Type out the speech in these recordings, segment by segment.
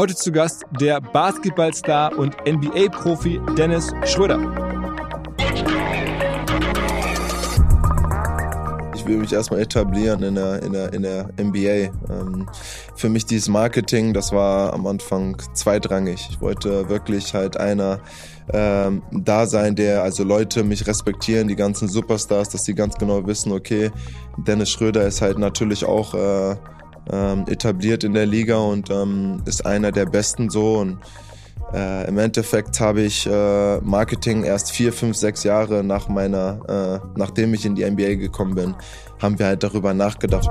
Heute zu Gast der Basketballstar und NBA-Profi Dennis Schröder. Ich will mich erstmal etablieren in der, in der, in der NBA. Ähm, für mich dieses Marketing, das war am Anfang zweitrangig. Ich wollte wirklich halt einer ähm, da sein, der, also Leute mich respektieren, die ganzen Superstars, dass sie ganz genau wissen, okay, Dennis Schröder ist halt natürlich auch äh, ähm, etabliert in der Liga und ähm, ist einer der besten so und äh, Im Endeffekt habe ich äh, Marketing erst vier, fünf, sechs Jahre nach meiner, äh, nachdem ich in die NBA gekommen bin, haben wir halt darüber nachgedacht.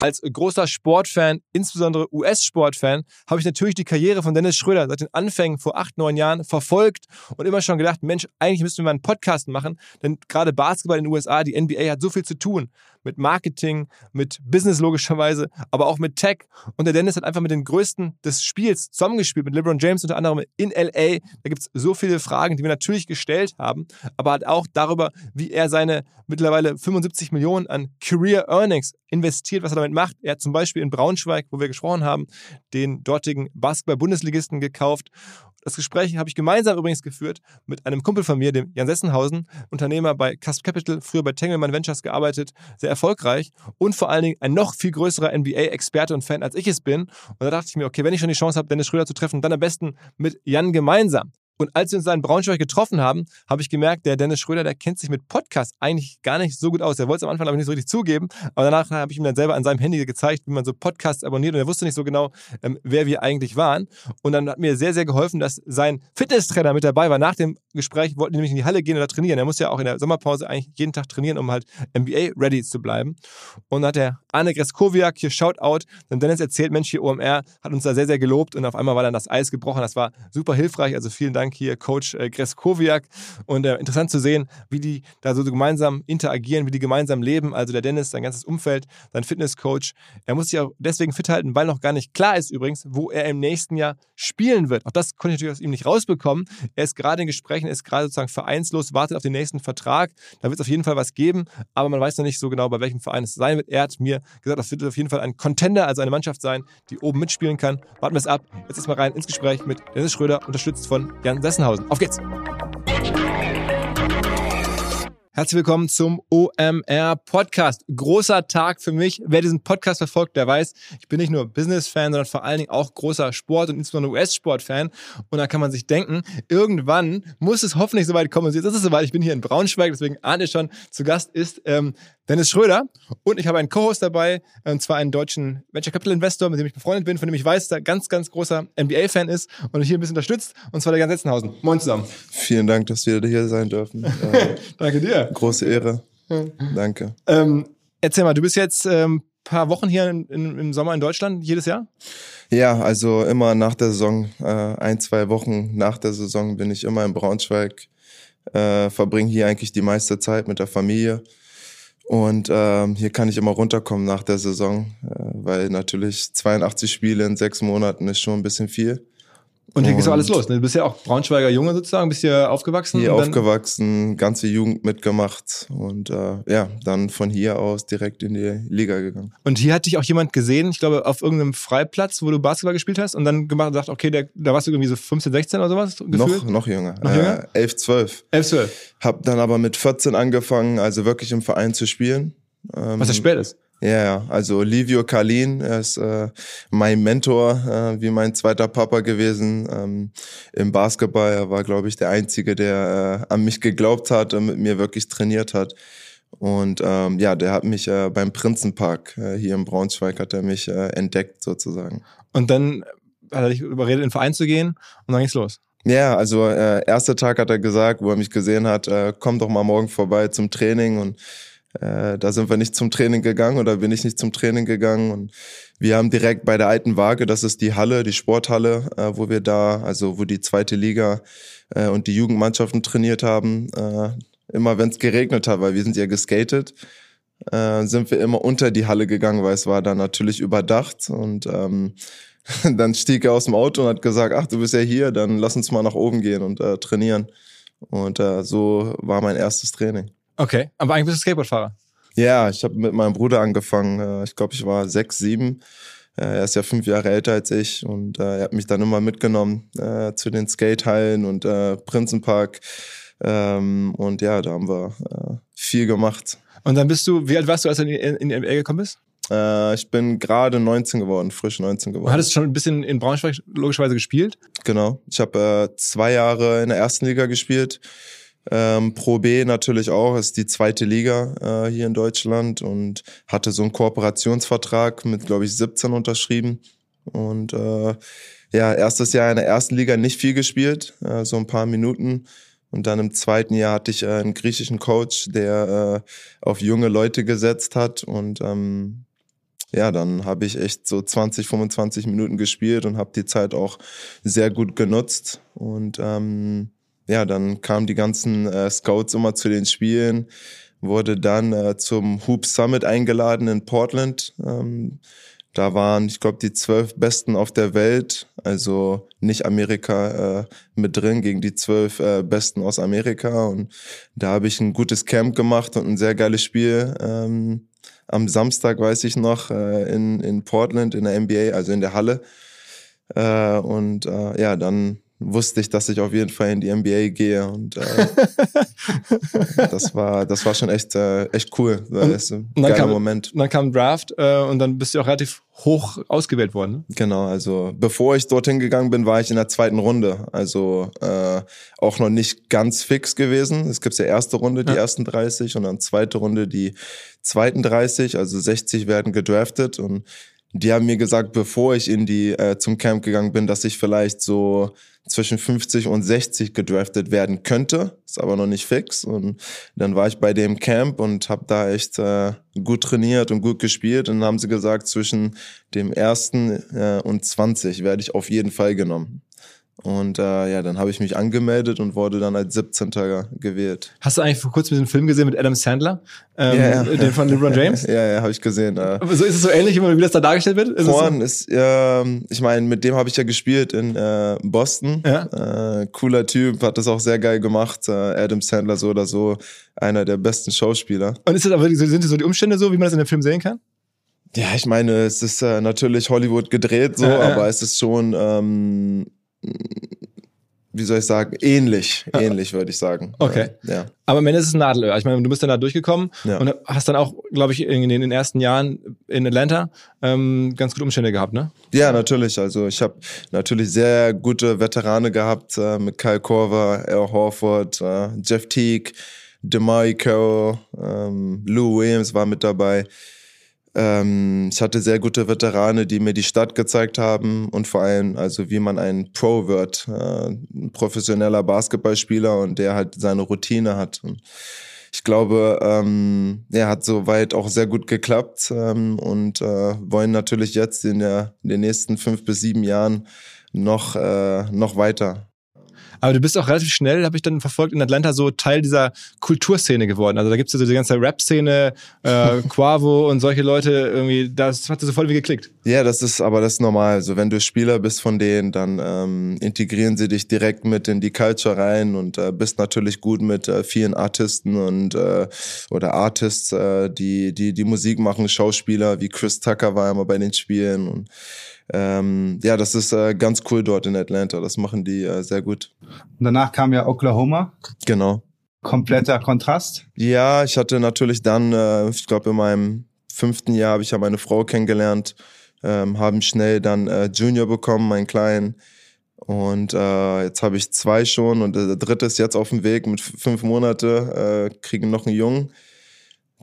Als großer Sportfan, insbesondere US-Sportfan, habe ich natürlich die Karriere von Dennis Schröder seit den Anfängen vor acht, neun Jahren verfolgt und immer schon gedacht, Mensch, eigentlich müssten wir mal einen Podcast machen, denn gerade Basketball in den USA, die NBA hat so viel zu tun mit Marketing, mit Business logischerweise, aber auch mit Tech. Und der Dennis hat einfach mit den Größten des Spiels zusammengespielt, mit LeBron James unter anderem in LA. Da gibt es so viele Fragen, die wir natürlich gestellt haben, aber halt auch darüber, wie er seine mittlerweile 75 Millionen an Career Earnings investiert, was er damit macht. Er hat zum Beispiel in Braunschweig, wo wir gesprochen haben, den dortigen Basketball-Bundesligisten gekauft das Gespräch habe ich gemeinsam übrigens geführt mit einem Kumpel von mir, dem Jan Sessenhausen, Unternehmer bei Cusp Capital, früher bei Tengelmann Ventures gearbeitet, sehr erfolgreich und vor allen Dingen ein noch viel größerer NBA-Experte und Fan, als ich es bin. Und da dachte ich mir, okay, wenn ich schon die Chance habe, Dennis Schröder zu treffen, dann am besten mit Jan gemeinsam. Und als wir uns da in Braunschweig getroffen haben, habe ich gemerkt, der Dennis Schröder, der kennt sich mit Podcasts eigentlich gar nicht so gut aus. Er wollte es am Anfang aber nicht so richtig zugeben, aber danach habe ich ihm dann selber an seinem Handy gezeigt, wie man so Podcasts abonniert und er wusste nicht so genau, ähm, wer wir eigentlich waren. Und dann hat mir sehr, sehr geholfen, dass sein Fitnesstrainer mit dabei war. Nach dem Gespräch wollten die nämlich in die Halle gehen oder trainieren. Er muss ja auch in der Sommerpause eigentlich jeden Tag trainieren, um halt NBA-ready zu bleiben. Und dann hat der Arne Greskowiak hier Shoutout, dann Dennis erzählt, Mensch, hier OMR hat uns da sehr, sehr gelobt und auf einmal war dann das Eis gebrochen. Das war super hilfreich. Also vielen Dank hier, Coach äh, Greskowiak. Und äh, interessant zu sehen, wie die da so gemeinsam interagieren, wie die gemeinsam leben. Also der Dennis, sein ganzes Umfeld, sein Fitnesscoach. Er muss sich auch deswegen fit halten, weil noch gar nicht klar ist übrigens, wo er im nächsten Jahr spielen wird. Auch das konnte ich natürlich aus ihm nicht rausbekommen. Er ist gerade in Gesprächen, ist gerade sozusagen vereinslos, wartet auf den nächsten Vertrag. Da wird es auf jeden Fall was geben, aber man weiß noch nicht so genau, bei welchem Verein es sein wird. Er hat mir gesagt, das wird auf jeden Fall ein Contender, also eine Mannschaft sein, die oben mitspielen kann. Warten wir es ab. Jetzt ist mal rein ins Gespräch mit Dennis Schröder, unterstützt von Jan Sessenhausen. Auf geht's! Herzlich willkommen zum OMR Podcast. Großer Tag für mich. Wer diesen Podcast verfolgt, der weiß, ich bin nicht nur Business-Fan, sondern vor allen Dingen auch großer Sport- und insbesondere US-Sport-Fan. Und da kann man sich denken, irgendwann muss es hoffentlich soweit kommen. Jetzt ist es soweit. Ich bin hier in Braunschweig, deswegen ahnt ihr schon, zu Gast ist ähm, Dennis Schröder. Und ich habe einen Co-Host dabei, und zwar einen deutschen Venture Capital Investor, mit dem ich befreundet bin, von dem ich weiß, dass er ganz, ganz großer NBA-Fan ist und hier ein bisschen unterstützt. Und zwar der Jan Setzenhausen. Moin zusammen. Vielen Dank, dass wir hier sein dürfen. Danke dir. Große Ehre. Danke. Ähm, erzähl mal, du bist jetzt ähm, paar Wochen hier in, in, im Sommer in Deutschland jedes Jahr? Ja, also immer nach der Saison, äh, ein, zwei Wochen nach der Saison bin ich immer in Braunschweig, äh, verbringe hier eigentlich die meiste Zeit mit der Familie. Und ähm, hier kann ich immer runterkommen nach der Saison, äh, weil natürlich 82 Spiele in sechs Monaten ist schon ein bisschen viel. Und hier geht so alles los. Ne? Du bist ja auch Braunschweiger Junge sozusagen, bist hier aufgewachsen. Hier aufgewachsen, ganze Jugend mitgemacht und äh, ja, dann von hier aus direkt in die Liga gegangen. Und hier hat dich auch jemand gesehen, ich glaube, auf irgendeinem Freiplatz, wo du Basketball gespielt hast und dann gemacht und gesagt, okay, der, da warst du irgendwie so 15, 16 oder sowas gefühlt? Noch, noch jünger. Noch jünger? Äh, 11, 12. 11, 12. Hab dann aber mit 14 angefangen, also wirklich im Verein zu spielen. Ähm, Was ja spät ist. Ja, also Livio Kalin, er ist äh, mein Mentor, äh, wie mein zweiter Papa gewesen ähm, im Basketball. Er war, glaube ich, der Einzige, der äh, an mich geglaubt hat und mit mir wirklich trainiert hat. Und ähm, ja, der hat mich äh, beim Prinzenpark äh, hier in Braunschweig hat er mich äh, entdeckt sozusagen. Und dann hat er dich überredet, in den Verein zu gehen und dann ging's los. Ja, also äh, erster Tag hat er gesagt, wo er mich gesehen hat, äh, komm doch mal morgen vorbei zum Training und äh, da sind wir nicht zum Training gegangen oder bin ich nicht zum Training gegangen. Und wir haben direkt bei der alten Waage, das ist die Halle, die Sporthalle, äh, wo wir da, also wo die zweite Liga äh, und die Jugendmannschaften trainiert haben, äh, immer wenn es geregnet hat, weil wir sind ja geskatet, äh, sind wir immer unter die Halle gegangen, weil es war dann natürlich überdacht und ähm, dann stieg er aus dem Auto und hat gesagt, ach, du bist ja hier, dann lass uns mal nach oben gehen und äh, trainieren. Und so war mein erstes Training. Okay, aber eigentlich bist du Skateboardfahrer. Ja, ich habe mit meinem Bruder angefangen. Äh, Ich glaube, ich war sechs, sieben. Äh, Er ist ja fünf Jahre älter als ich und äh, er hat mich dann immer mitgenommen zu den Skatehallen und Prinzenpark. Ähm, und ja, da haben wir viel gemacht. Und dann bist du, wie alt warst du, als du in die, NBA gekommen bist? Ich bin gerade 19 geworden, frisch 19 Du geworden. hattest schon ein bisschen in Braunschweig logischerweise gespielt. Genau. Ich habe äh, zwei Jahre in der ersten Liga gespielt. Ähm, Pro B natürlich auch, ist die zweite Liga äh, hier in Deutschland und hatte so einen Kooperationsvertrag mit, glaube ich, 17 unterschrieben. Und äh, ja, erstes Jahr in der ersten Liga nicht viel gespielt, äh, so ein paar Minuten. Und dann im zweiten Jahr hatte ich äh, einen griechischen Coach, der äh, auf junge Leute gesetzt hat. Und ähm, ja, dann habe ich echt so 20, 25 Minuten gespielt und habe die Zeit auch sehr gut genutzt. Und ähm, ja, dann kamen die ganzen äh, Scouts immer zu den Spielen, wurde dann äh, zum Hoop Summit eingeladen in Portland. Ähm, da waren, ich glaube, die zwölf Besten auf der Welt, also nicht Amerika äh, mit drin, gegen die zwölf äh, Besten aus Amerika. Und da habe ich ein gutes Camp gemacht und ein sehr geiles Spiel. Ähm, am Samstag, weiß ich noch, äh, in, in Portland in der NBA, also in der Halle. Äh, und äh, ja, dann wusste ich, dass ich auf jeden Fall in die NBA gehe und äh, das war das war schon echt äh, echt cool, weil Und- ein und dann kam- Moment. Und dann kam ein Draft äh, und dann bist du auch relativ hoch ausgewählt worden. Ne? Genau, also bevor ich dorthin gegangen bin, war ich in der zweiten Runde. Also äh, auch noch nicht ganz fix gewesen. Es gibt ja erste Runde, die Ja. ersten 30 und dann zweite Runde, die zweiten 30, also 60 werden gedraftet und die haben mir gesagt, bevor ich in die äh, zum Camp gegangen bin, dass ich vielleicht so zwischen 50 und 60 gedraftet werden könnte, ist aber noch nicht fix. Und dann war ich bei dem Camp und habe da echt äh, gut trainiert und gut gespielt. Und dann haben sie gesagt, zwischen dem ersten äh, und 20 werde ich auf jeden Fall genommen. Und äh, ja, dann habe ich mich angemeldet und wurde dann als 17. gewählt. Hast du eigentlich vor kurzem diesen Film gesehen mit Adam Sandler? Ähm, Ja, ja. Den von LeBron James? ja, ja, habe ich gesehen. Äh. So ist es so ähnlich, wie das da dargestellt wird? Ist es so? Ist, ähm, ich meine, mit dem habe ich ja gespielt in äh, Boston. Ja. Äh, cooler Typ, hat das auch sehr geil gemacht. Äh, Adam Sandler so oder so, einer der besten Schauspieler. Und ist das aber, sind so die Umstände so, wie man das in dem Film sehen kann? Ja, ich meine, es ist äh, natürlich Hollywood gedreht so, aber es ist schon, ähm, wie soll ich sagen, ähnlich, ähnlich würde ich sagen. Okay. Ja. Aber am Ende ist es ein Nadelöhr. Ich meine, du bist dann da durchgekommen Ja. und hast dann auch, glaube ich, in den, ersten Jahren in Atlanta ähm, ganz gute Umstände gehabt, ne? Ja, natürlich. Also ich habe natürlich sehr gute Veterane gehabt äh, mit Kyle Korver, Al Horford, äh, Jeff Teague, Demari Carroll, ähm, Lou Williams war mit dabei. Ähm, ich hatte sehr gute Veterane, die mir die Stadt gezeigt haben und vor allem, also wie man ein Pro wird, äh, ein professioneller Basketballspieler und der halt seine Routine hat. Und ich glaube, ähm, er hat soweit auch sehr gut geklappt ähm, und äh, wollen natürlich jetzt in, der, in den nächsten fünf bis sieben Jahren noch, äh, noch weiter. Aber du bist auch relativ schnell, habe ich dann verfolgt, in Atlanta so Teil dieser Kulturszene geworden. Also da gibt es ja so die ganze Rap-Szene, äh, Quavo und solche Leute irgendwie, das hat so voll wie geklickt. Ja, das ist, aber das ist normal. Also wenn du Spieler bist von denen, dann ähm, integrieren sie dich direkt mit in die Culture rein und äh, bist natürlich gut mit äh, vielen Artisten und äh, oder Artists, äh, die, die, die Musik machen, Schauspieler wie Chris Tucker war immer bei den Spielen und ähm, ja, das ist äh, ganz cool dort in Atlanta. Das machen die äh, sehr gut. Und danach kam ja Oklahoma. Genau. Kompletter Kontrast. Ja, ich hatte natürlich dann, äh, ich glaube in meinem fünften Jahr habe ich ja meine Frau kennengelernt, ähm, haben schnell dann äh, Junior bekommen, meinen kleinen. Und äh, jetzt habe ich zwei schon und der dritte ist jetzt auf dem Weg mit fünf Monate, äh, kriegen noch einen Jungen.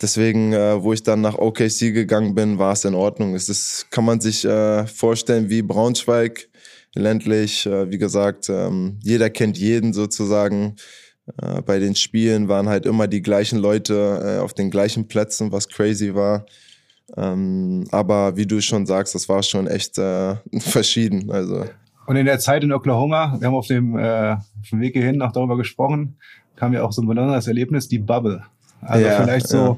Deswegen, äh, wo ich dann nach OKC gegangen bin, war es in Ordnung. Es ist, kann man sich äh, vorstellen wie Braunschweig, ländlich. Äh, wie gesagt, ähm, jeder kennt jeden sozusagen. Äh, bei den Spielen waren halt immer die gleichen Leute äh, auf den gleichen Plätzen, was crazy war. Ähm, aber wie du schon sagst, das war schon echt äh, verschieden. Also und in der Zeit in Oklahoma, wir haben auf dem, äh, auf dem Weg hierhin noch darüber gesprochen, kam ja auch so ein besonderes Erlebnis, die Bubble. Also ja, vielleicht so, ja.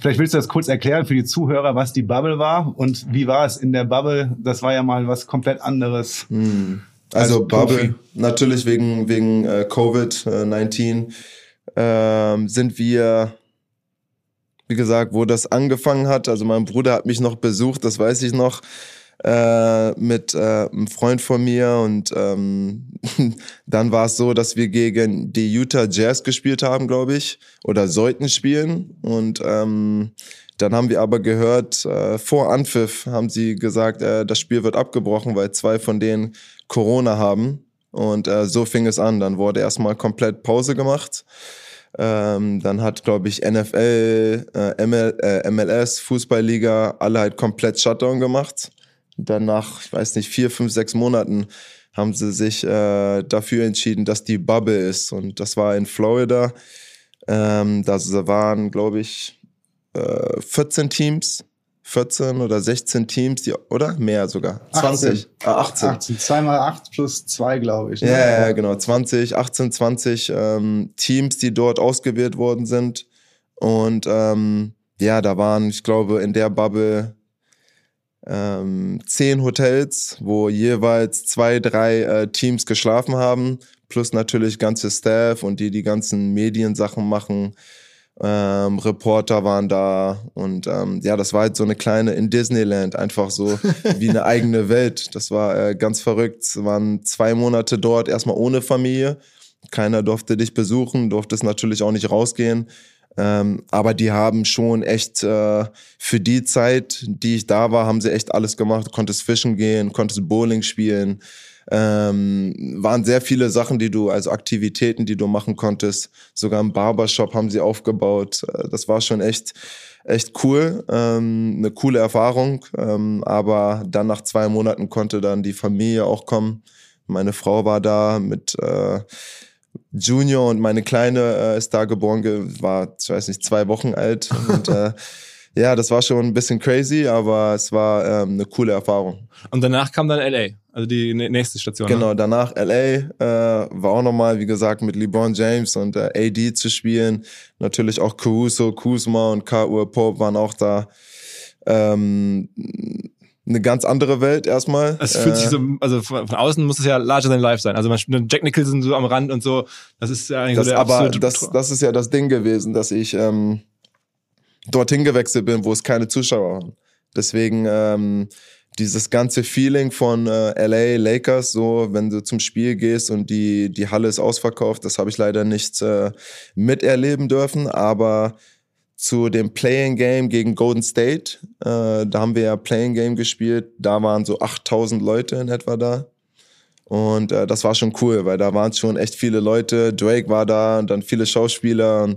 vielleicht willst du das kurz erklären für die Zuhörer, was die Bubble war und wie war es in der Bubble? Das war ja mal was komplett anderes. Hm. Also als Bubble, natürlich wegen, wegen äh, Covid-19 äh, sind wir wie gesagt, wo das angefangen hat. Also mein Bruder hat mich noch besucht, das weiß ich noch äh, mit äh, einem Freund von mir und ähm, dann war es so, dass wir gegen die Utah Jazz gespielt haben, glaube ich, oder sollten spielen und ähm, dann haben wir aber gehört, äh, vor Anpfiff haben sie gesagt, äh, das Spiel wird abgebrochen, weil zwei von denen Corona haben. Und äh, so fing es an. Dann wurde erstmal komplett Pause gemacht. Ähm, dann hat, glaube ich, NFL, äh, ML, äh, MLS, Fußballliga, alle halt komplett Shutdown gemacht dann nach, ich weiß nicht, vier, fünf, sechs Monaten haben sie sich äh, dafür entschieden, dass die Bubble ist. Und das war in Florida. Ähm, da waren, glaube ich, äh, 14 Teams. 14 oder 16 Teams, die, oder? Mehr sogar. 20. 18. Ah, 18. 18. 2 mal 8 plus 2, glaube ich. Ne? Ja, ja, genau. 20, 18, 20 ähm, Teams, die dort ausgewählt worden sind. Und ähm, ja, da waren, ich glaube, in der Bubble ähm, zehn Hotels, wo jeweils zwei, drei äh, Teams geschlafen haben, plus natürlich ganze Staff und die die ganzen Mediensachen machen. Ähm, Reporter waren da und ähm, ja, das war halt so eine kleine in Disneyland, einfach so wie eine eigene Welt. Das war äh, ganz verrückt. Es waren zwei Monate dort, erstmal ohne Familie. Keiner durfte dich besuchen, durfte es natürlich auch nicht rausgehen. Ähm, aber die haben schon echt äh, für die Zeit, die ich da war, haben sie echt alles gemacht. Konntest fischen gehen, konntest Bowling spielen. Ähm, waren sehr viele Sachen, die du, also Aktivitäten, die du machen konntest. Sogar im Barbershop haben sie aufgebaut. Äh, das war schon echt, echt cool. Ähm, eine coole Erfahrung. Ähm, aber dann nach zwei Monaten konnte dann die Familie auch kommen. Meine Frau war da mit äh, Junior und meine Kleine äh, ist da geboren, war, ich weiß nicht, zwei Wochen alt. Und äh, ja, das war schon ein bisschen crazy, aber es war ähm, eine coole Erfahrung. Und danach kam dann LA, also die nächste Station. Genau, ne? danach LA äh, war auch nochmal, wie gesagt, mit LeBron James und äh, AD zu spielen. Natürlich auch Caruso, Kuzma und K.U. Pope waren auch da. Ähm, eine ganz andere Welt erstmal. Es fühlt äh, sich so, also von, von, außen muss es ja larger than life sein. Also man, Jack Nicholson so am Rand und so, das ist ja eigentlich das, so der Aber das, das ist ja das Ding gewesen, dass ich ähm, dorthin gewechselt bin, wo es keine Zuschauer waren. Deswegen ähm, dieses ganze Feeling von äh, LA Lakers, so wenn du zum Spiel gehst und die die Halle ist ausverkauft, das habe ich leider nicht äh, miterleben dürfen, aber zu dem Playing Game gegen Golden State. Äh, da haben wir ja Playing Game gespielt. Da waren so 8000 Leute in etwa da. Und äh, das war schon cool, weil da waren schon echt viele Leute. Drake war da und dann viele Schauspieler. Und,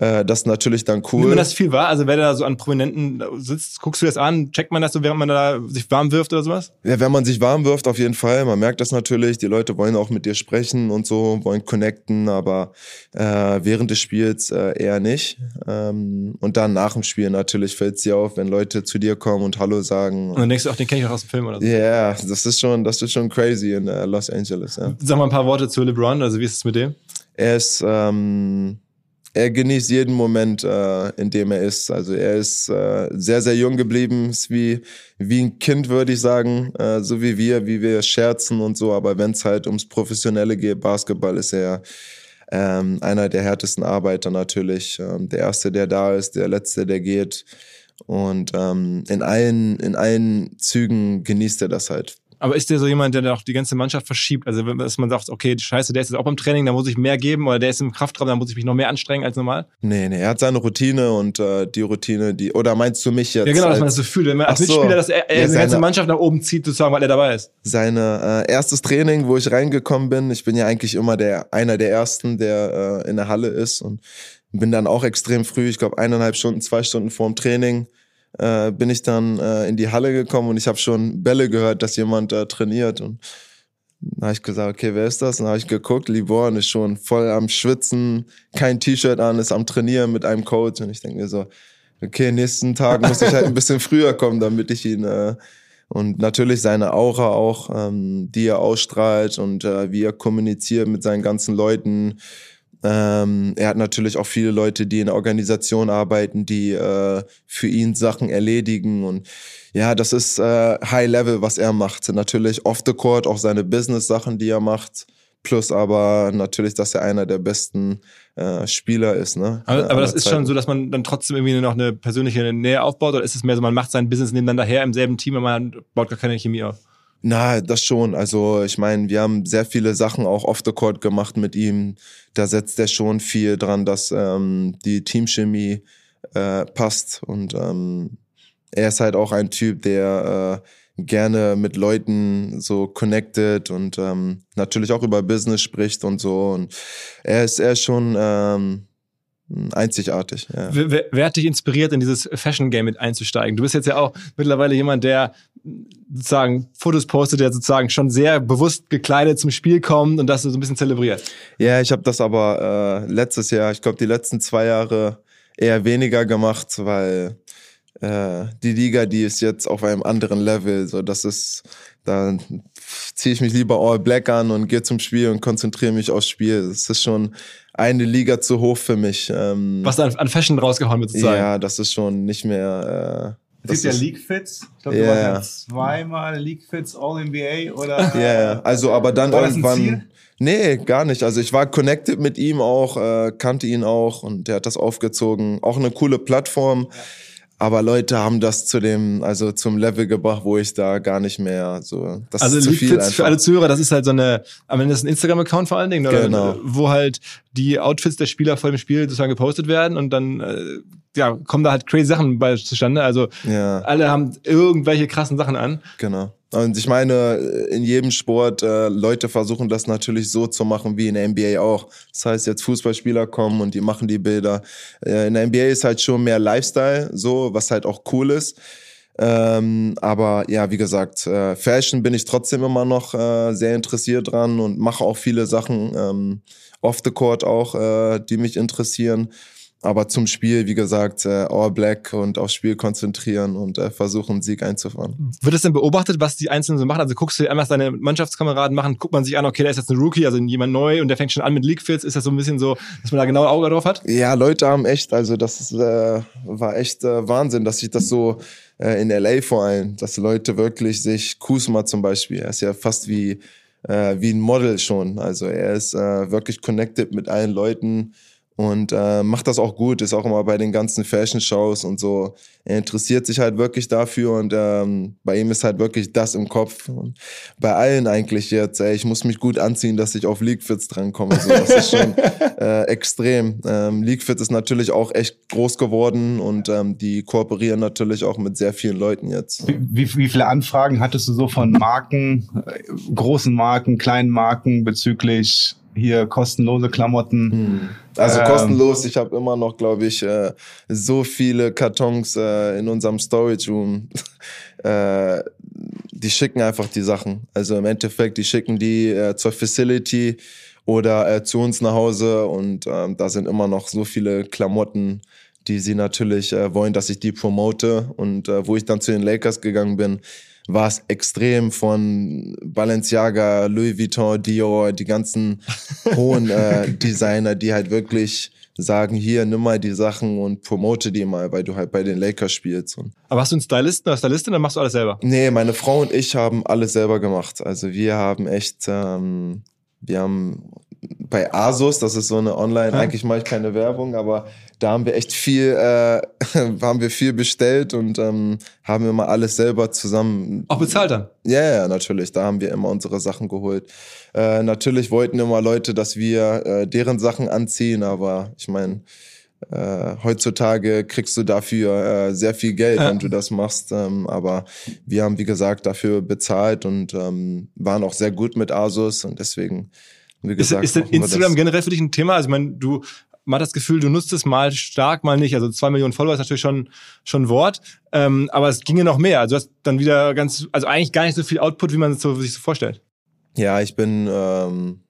Äh, das ist natürlich dann cool. Wenn das viel war, also wer da so an Prominenten sitzt, guckst du das an, checkt man das so, während man da sich warm wirft oder sowas? Ja, wenn man sich warm wirft, auf jeden Fall. Man merkt das natürlich. Die Leute wollen auch mit dir sprechen und so, wollen connecten, aber äh, während des Spiels äh, eher nicht. Ähm, und dann nach dem Spiel natürlich fällt es dir auf, wenn Leute zu dir kommen und Hallo sagen. Und dann denkst du, ach, den kenne ich auch aus dem Film oder so. Ja, yeah, das ist schon, das ist schon crazy in äh, Los Angeles. Ja. Sag mal ein paar Worte zu LeBron, also wie ist es mit dem? Er ist ähm, er genießt jeden Moment, äh, in dem er ist. Also er ist äh, sehr, sehr jung geblieben, ist wie, wie ein Kind, würde ich sagen, äh, so wie wir, wie wir scherzen und so. Aber wenn es halt ums Professionelle geht, Basketball, ist er ähm, einer der härtesten Arbeiter natürlich. Ähm, der Erste, der da ist, der Letzte, der geht. Und ähm, in allen, in allen Zügen genießt er das halt. Aber ist der so jemand, der auch die ganze Mannschaft verschiebt? Also, dass man sagt, okay, scheiße, der ist jetzt auch beim Training, da muss ich mehr geben, oder der ist im Kraftraum, da muss ich mich noch mehr anstrengen als normal? Nee, nee, er hat seine Routine und äh, die Routine, die, oder meinst du mich jetzt? Ja, genau, dass man das so fühlt, wenn man als Mitspieler, so, dass er, er ja, seine, ganze Mannschaft nach oben zieht, sozusagen, weil er dabei ist. Seine äh, erstes Training, wo ich reingekommen bin, ich bin ja eigentlich immer der, einer der Ersten, der äh, in der Halle ist und bin dann auch extrem früh, ich glaube eineinhalb Stunden, zwei Stunden vorm Training, äh, bin ich dann äh, in die Halle gekommen und ich habe schon Bälle gehört, dass jemand da trainiert. Und dann habe ich gesagt, okay, wer ist das? Und dann habe ich geguckt, Liborn ist schon voll am Schwitzen, kein T-Shirt an, ist am Trainieren mit einem Coach. Und ich denke mir so, okay, nächsten Tag muss ich halt ein bisschen früher kommen, damit ich ihn äh, und natürlich seine Aura auch, ähm, die er ausstrahlt und äh, wie er kommuniziert mit seinen ganzen Leuten, ähm, er hat natürlich auch viele Leute, die in der Organisation arbeiten, die äh, für ihn Sachen erledigen und ja, das ist äh, High Level, was er macht. Natürlich off the court auch seine Business-Sachen, die er macht. Plus aber natürlich, dass er einer der besten äh, Spieler ist. Ne? Aber, aber das ist schon so, dass man dann trotzdem irgendwie noch eine persönliche Nähe aufbaut oder ist es mehr so, man macht sein Business nebeneinander her im selben Team, aber man baut gar keine Chemie auf? Na, das schon. Also ich meine, wir haben sehr viele Sachen auch off the court gemacht mit ihm. Da setzt er schon viel dran, dass ähm, die Teamchemie äh, passt. Und ähm, er ist halt auch ein Typ, der äh, gerne mit Leuten so connected und ähm, natürlich auch über Business spricht und so. Und er ist, er ist schon ähm, einzigartig. Ja. Wer, wer, hat dich inspiriert, in dieses Fashion-Game mit einzusteigen? Du bist jetzt ja auch mittlerweile jemand, der sozusagen Fotos postet, der sozusagen schon sehr bewusst gekleidet zum Spiel kommt und das so ein bisschen zelebriert. Ja, ich habe das aber äh, letztes Jahr, ich glaube die letzten zwei Jahre eher weniger gemacht, weil äh, die Liga, die ist jetzt auf einem anderen Level. So, das ist, da ziehe ich mich lieber All Black an und gehe zum Spiel und konzentriere mich aufs Spiel. Das ist schon eine Liga zu hoch für mich. Ähm, Was an, an Fashion rausgehauen wird sozusagen. Ja, das ist schon nicht mehr. Äh, es gibt ja League Fits. Ich glaube, yeah. du warst ja zweimal League Fits All NBA oder. Ja, yeah, also aber dann irgendwann. Nee, gar nicht. Also ich war connected mit ihm auch, äh, kannte ihn auch und der hat das aufgezogen. Auch eine coole Plattform. Ja aber Leute haben das zu dem, also zum Level gebracht, wo ich da gar nicht mehr so. Das also ist zu viel für alle Zuhörer, das ist halt so eine, am Ende ist ein Instagram-Account vor allen Dingen, oder? Genau. wo halt die Outfits der Spieler vor dem Spiel sozusagen gepostet werden und dann äh, ja, kommen da halt crazy Sachen bei zustande. Also ja. alle haben irgendwelche krassen Sachen an. Genau. Und ich meine, in jedem Sport, äh, Leute versuchen das natürlich so zu machen wie in der NBA auch. Das heißt, jetzt Fußballspieler kommen und die machen die Bilder. Äh, in der NBA ist halt schon mehr Lifestyle, so, was halt auch cool ist. Ähm, aber ja, wie gesagt, äh, Fashion bin ich trotzdem immer noch äh, sehr interessiert dran und mache auch viele Sachen ähm, off the court auch, äh, die mich interessieren. Aber zum Spiel, wie gesagt, äh, All Black und aufs Spiel konzentrieren und äh, versuchen, einen Sieg einzufahren. Wird es denn beobachtet, was die Einzelnen so machen? Also guckst du einfach deine Mannschaftskameraden machen, guckt man sich an, okay, da ist jetzt ein Rookie, also jemand neu und der fängt schon an mit League-Fits. Ist das so ein bisschen so, dass man da genau Auge drauf hat? Ja, Leute haben echt, also das ist, äh, war echt äh, Wahnsinn, dass ich das so äh, in LA vor allem, dass Leute wirklich sich, Kusma zum Beispiel, er ist ja fast wie, äh, wie ein Model schon. Also er ist äh, wirklich connected mit allen Leuten und äh, macht das auch gut, ist auch immer bei den ganzen Fashion-Shows und so. Er interessiert sich halt wirklich dafür und ähm, bei ihm ist halt wirklich das im Kopf. Und bei allen eigentlich jetzt, ey, ich muss mich gut anziehen, dass ich auf League-Fits drankomme. So, das ist schon äh, extrem. Ähm, League-Fits ist natürlich auch echt groß geworden und ähm, die kooperieren natürlich auch mit sehr vielen Leuten jetzt. Wie, wie, wie viele Anfragen hattest du so von Marken, äh, großen Marken, kleinen Marken bezüglich hier kostenlose Klamotten. Hm. Also ähm, kostenlos. Ich habe immer noch, glaube ich, äh, so viele Kartons äh, in unserem Storage Room. äh, die schicken einfach die Sachen. Also im Endeffekt, die schicken die äh, zur Facility oder äh, zu uns nach Hause und ähm, da sind immer noch so viele Klamotten, die sie natürlich äh, wollen, dass ich die promote. Und wo ich dann zu den Lakers gegangen bin, war es extrem von Balenciaga, Louis Vuitton, Dior, die ganzen hohen äh, Designer, die halt wirklich sagen, hier, nimm mal die Sachen und promote die mal, weil du halt bei den Lakers spielst. Und Aber hast du einen Stylisten oder Stylistin, dann machst du alles selber? Nee, meine Frau und ich haben alles selber gemacht. Also wir haben echt, ähm, wir haben bei Asus, das ist so eine Online, ja. eigentlich mache ich keine Werbung, aber da haben wir echt viel, äh, haben wir viel bestellt und ähm, haben immer alles selber zusammen. Auch bezahlt dann? Ja, ja, natürlich. Da haben wir immer unsere Sachen geholt. Äh, natürlich wollten immer Leute, dass wir äh, deren Sachen anziehen, aber ich meine, äh, heutzutage kriegst du dafür äh, sehr viel Geld, ja. wenn du das machst. Ähm, aber wir haben, wie gesagt, dafür bezahlt und ähm, waren auch sehr gut mit Asus und deswegen wie gesagt, ist, ist denn Instagram generell für dich ein Thema? Also ich meine, du man hat das Gefühl, du nutzt es mal stark, mal nicht. Also zwei Millionen Follower ist natürlich schon schon Wort, ähm, aber es ginge noch mehr. Also du hast dann wieder ganz, also eigentlich gar nicht so viel Output, wie man es so, sich so vorstellt. Ja, ich bin ähm,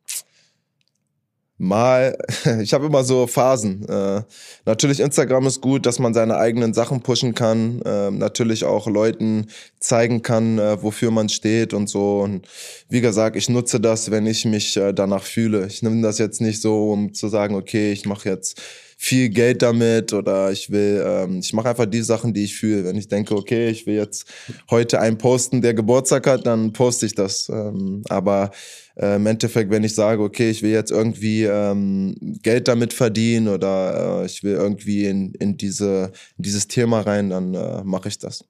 mal, ich habe immer so Phasen. Äh, natürlich Instagram ist gut, dass man seine eigenen Sachen pushen kann, äh, natürlich auch Leuten zeigen kann, äh, wofür man steht und so. Und wie gesagt, ich nutze das, wenn ich mich äh, danach fühle. Ich nehme das jetzt nicht so, um zu sagen, okay, ich mache jetzt viel Geld damit oder ich will, ähm, ich mache einfach die Sachen, die ich fühle. Wenn ich denke, okay, ich will jetzt heute einen posten, der Geburtstag hat, dann poste ich das. Ähm, aber äh, im Endeffekt, wenn ich sage, okay, ich will jetzt irgendwie ähm, Geld damit verdienen oder äh, ich will irgendwie in, in, diese, in dieses Thema rein, dann äh, mache ich das.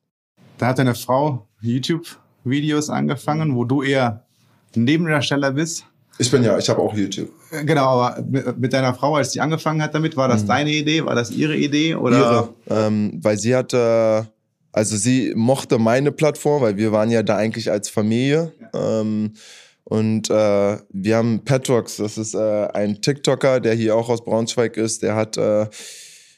Da hat deine Frau YouTube-Videos angefangen, wo du eher Nebendarsteller bist. Ich bin ja, ich habe auch YouTube. Äh, genau, aber mit deiner Frau, als sie angefangen hat damit, war das mhm. deine Idee? War das ihre Idee? Oder? Ihre, ähm, weil sie hatte, also sie mochte meine Plattform, weil wir waren ja da eigentlich als Familie. Ja. Ähm, und äh, wir haben Patrox, das ist äh, ein TikToker, der hier auch aus Braunschweig ist. Der hat äh,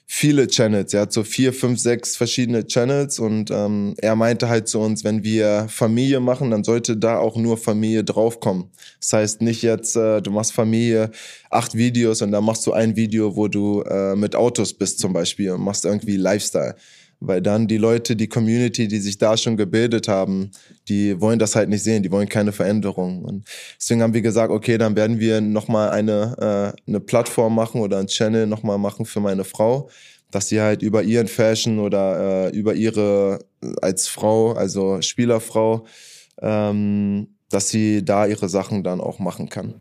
viele Channels. Er hat so vier, fünf, sechs verschiedene Channels und ähm, er meinte halt zu uns, wenn wir Familie machen, dann sollte da auch nur Familie draufkommen. Das heißt nicht jetzt, äh, du machst Familie, acht Videos und dann machst du ein Video, wo du äh, mit Autos bist zum Beispiel und machst irgendwie Lifestyle weil dann die Leute, die Community, die sich da schon gebildet haben, die wollen das halt nicht sehen, die wollen keine Veränderung. Und deswegen haben wir gesagt, okay, dann werden wir nochmal eine, äh, eine Plattform machen oder ein Channel nochmal machen für meine Frau, dass sie halt über ihren Fashion oder äh, über ihre als Frau, also Spielerfrau, ähm, dass sie da ihre Sachen dann auch machen kann.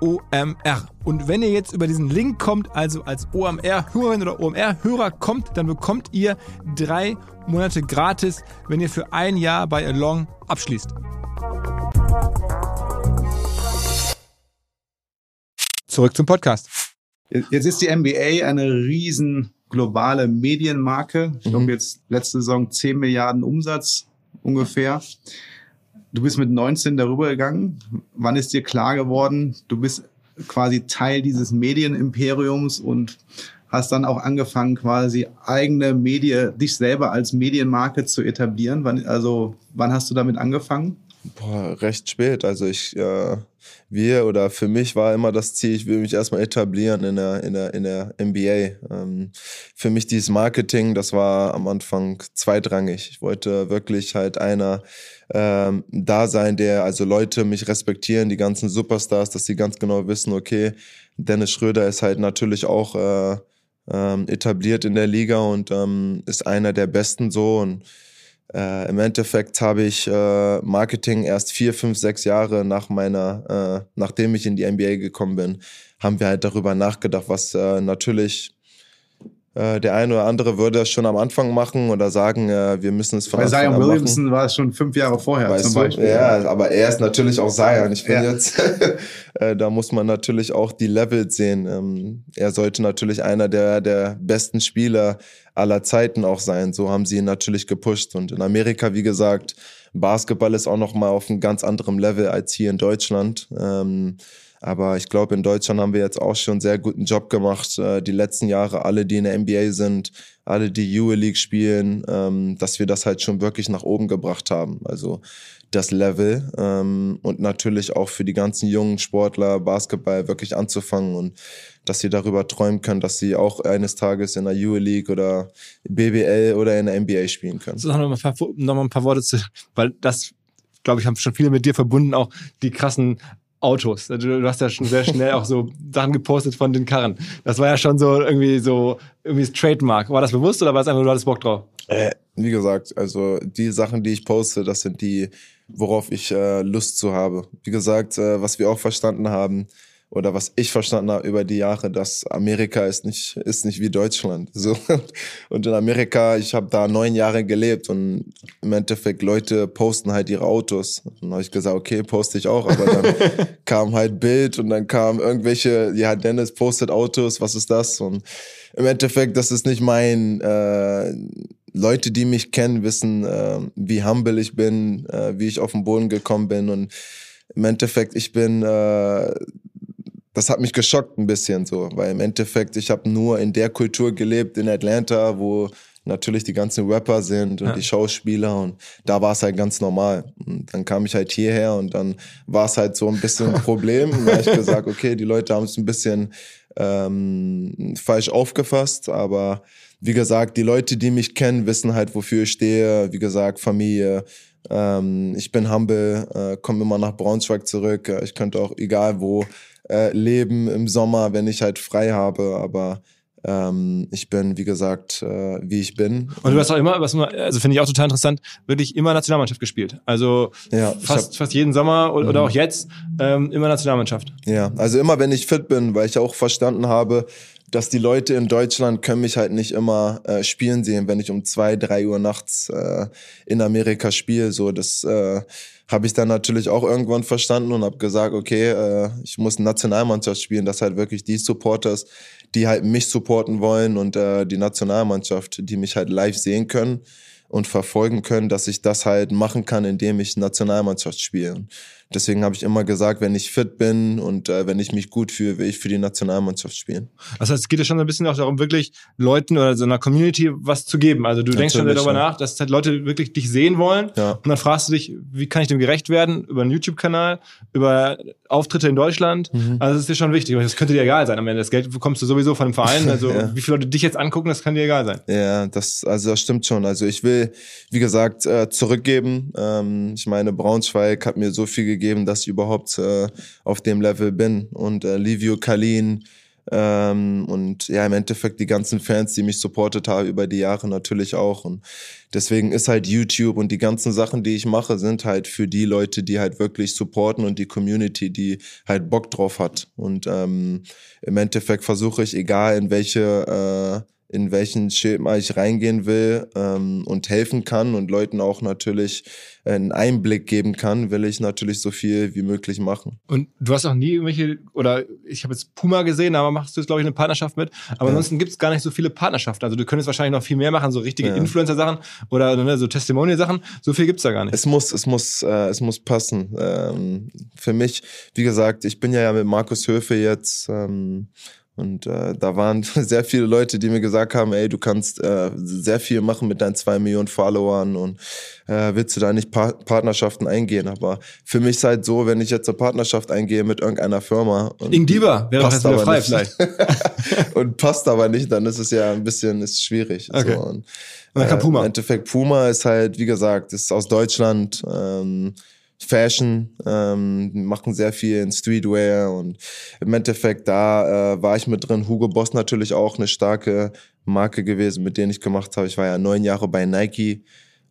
OMR. Und wenn ihr jetzt über diesen Link kommt, also als OMR-Hörerin oder OMR-Hörer kommt, dann bekommt ihr drei Monate gratis, wenn ihr für ein Jahr bei Along abschließt. Zurück zum Podcast. Jetzt ist die NBA eine riesen globale Medienmarke. Ich glaube Mhm. jetzt letzte Saison 10 Milliarden Umsatz ungefähr. Du bist mit 19 darüber gegangen. Wann ist dir klar geworden, du bist quasi Teil dieses Medienimperiums und hast dann auch angefangen, quasi eigene Medien, dich selber als Medienmarke zu etablieren? Wann, also, wann hast du damit angefangen? Boah, recht spät. Also ich, äh, wir oder für mich war immer das Ziel, ich will mich erstmal etablieren in der, in der, in der NBA. Ähm, für mich dieses Marketing, das war am Anfang zweitrangig. Ich wollte wirklich halt einer ähm, da sein, der, also Leute mich respektieren, die ganzen Superstars, dass sie ganz genau wissen, okay, Dennis Schröder ist halt natürlich auch äh, ähm, etabliert in der Liga und ähm, ist einer der Besten so und äh, Im Endeffekt habe ich äh, Marketing erst vier, fünf, sechs Jahre nach meiner, äh, nachdem ich in die NBA gekommen bin, haben wir halt darüber nachgedacht, was äh, natürlich der eine oder andere würde das schon am Anfang machen oder sagen, äh, wir müssen es von Bei Anfang Zion an machen. Williamson war es schon fünf Jahre vorher Weißt zum du? Beispiel. Ja, aber er ist natürlich auch Zion. Ich bin Ja. jetzt, äh, da muss man natürlich auch die Levels sehen. Ähm, er sollte natürlich einer der, der besten Spieler aller Zeiten auch sein. So haben sie ihn natürlich gepusht. Und in Amerika, wie gesagt, Basketball ist auch noch mal auf einem ganz anderen Level als hier in Deutschland. Aber ich glaube, in Deutschland haben wir jetzt auch schon einen sehr guten Job gemacht. Äh, die letzten Jahre, alle, die in der NBA sind, alle, die EU-League spielen, ähm, dass wir das halt schon wirklich nach oben gebracht haben. Also das Level ähm, und natürlich auch für die ganzen jungen Sportler Basketball wirklich anzufangen und dass sie darüber träumen können, dass sie auch eines Tages in der EU-League oder BBL oder in der NBA spielen können. So, noch mal ein paar, noch mal ein paar Worte zu, weil das, glaube ich, haben schon viele mit dir verbunden, auch die krassen Autos. Du, hast ja schon sehr schnell auch so Sachen gepostet von den Karren. Das war ja schon so irgendwie so irgendwie das Trademark. War das bewusst oder war es einfach du hattest Bock drauf? Äh, wie gesagt, also die Sachen, die ich poste, das sind die, worauf ich äh, Lust zu habe. Wie gesagt, äh, was wir auch verstanden haben oder was ich verstanden habe über die Jahre, dass Amerika ist nicht ist nicht wie Deutschland. So und in Amerika, ich habe da neun Jahre gelebt und im Endeffekt Leute posten halt ihre Autos. Und dann habe ich gesagt, okay, poste ich auch, aber dann kam halt Bild und dann kam irgendwelche, ja Dennis postet Autos, was ist das und im Endeffekt, das ist nicht mein äh, Leute, die mich kennen, wissen, äh, wie humble ich bin, äh, wie ich auf den Boden gekommen bin. Und im Endeffekt, ich bin, äh, das hat mich geschockt ein bisschen so, weil im Endeffekt, ich habe nur in der Kultur gelebt, in Atlanta, wo natürlich die ganzen Rapper sind und Ja. die Schauspieler und da war es halt ganz normal. Und dann kam ich halt hierher und dann war es halt so ein bisschen ein Problem. Da hab ich gesagt, okay, die Leute haben es ein bisschen ähm, falsch aufgefasst, aber wie gesagt, die Leute, die mich kennen, wissen halt, wofür ich stehe. Wie gesagt, Familie. Ähm, ich bin humble, äh, komme immer nach Braunschweig zurück. Äh, Ich könnte auch egal wo äh, leben im Sommer, wenn ich halt frei habe. Aber ähm, ich bin, wie gesagt, äh, wie ich bin. Und du hast auch immer, was immer, also finde ich auch total interessant, wirklich immer Nationalmannschaft gespielt. Also Ja, fast, hab- fast jeden Sommer oder, oder Mhm. auch jetzt ähm, immer Nationalmannschaft. Ja, also immer wenn ich fit bin, weil ich auch verstanden habe, dass die Leute in Deutschland können mich halt nicht immer äh, spielen sehen, wenn ich um zwei, drei Uhr nachts äh, in Amerika spiele. So, das äh, habe ich dann natürlich auch irgendwann verstanden und habe gesagt, okay, äh, ich muss Nationalmannschaft spielen, dass halt wirklich die Supporters, die halt mich supporten wollen und äh, die Nationalmannschaft, die mich halt live sehen können und verfolgen können, dass ich das halt machen kann, indem ich Nationalmannschaft spiele. Und Deswegen habe ich immer gesagt, wenn ich fit bin und äh, wenn ich mich gut fühle, will ich für die Nationalmannschaft spielen. Das heißt, es geht ja schon ein bisschen auch darum, wirklich Leuten oder so einer Community was zu geben. Also du denkst schon Natürlich, darüber ja. nach, dass halt Leute wirklich dich sehen wollen. Ja. Und dann fragst du dich, wie kann ich dem gerecht werden? Über einen YouTube-Kanal, über Auftritte in Deutschland. Mhm. Also das ist dir schon wichtig. Das könnte dir egal sein. Am Ende das Geld bekommst du sowieso von dem Verein. Also Ja. wie viele Leute dich jetzt angucken, das kann dir egal sein. Ja, das, also das stimmt schon. Also ich will, wie gesagt, äh, zurückgeben. Ähm, ich meine, Braunschweig hat mir so viel gegeben, dass ich überhaupt äh, auf dem Level bin. Und äh, Livio Kalin, Ähm, und ja, im Endeffekt die ganzen Fans, die mich supportet haben über die Jahre natürlich auch. Und deswegen ist halt YouTube und die ganzen Sachen, die ich mache, sind halt für die Leute, die halt wirklich supporten und die Community, die halt Bock drauf hat. Und ähm, im Endeffekt versuche ich, egal in welche äh, in welchen Schema ich reingehen will ähm, und helfen kann und Leuten auch natürlich einen Einblick geben kann, will ich natürlich so viel wie möglich machen. Und du hast auch nie irgendwelche, oder ich habe jetzt Puma gesehen, aber machst du jetzt, glaube ich, eine Partnerschaft mit. Aber ja. ansonsten gibt es gar nicht so viele Partnerschaften. Also du könntest wahrscheinlich noch viel mehr machen, so richtige ja. Influencer-Sachen oder ne, so Testimonial-Sachen. So viel gibt's da gar nicht. Es muss, es muss, äh, es muss passen. Ähm, für mich, wie gesagt, ich bin ja mit Markus Höfe jetzt ähm, und äh, da waren sehr viele Leute, die mir gesagt haben, ey, du kannst äh, sehr viel machen mit deinen zwei Millionen Followern und äh, willst du da nicht pa Partnerschaften eingehen? Aber für mich ist halt so, wenn ich jetzt eine Partnerschaft eingehe mit irgendeiner Firma und Ingdiva wäre doch jetzt wieder frei vielleicht. und passt aber nicht, dann ist es ja ein bisschen ist schwierig. Okay. So. Und, dann kann Puma. Im Endeffekt Puma ist halt, wie gesagt, ist aus Deutschland. Ähm, Fashion, ähm, machen sehr viel in Streetwear und im Endeffekt da äh, war ich mit drin. Hugo Boss natürlich auch eine starke Marke gewesen, mit denen ich gemacht habe. Ich war ja neun Jahre bei Nike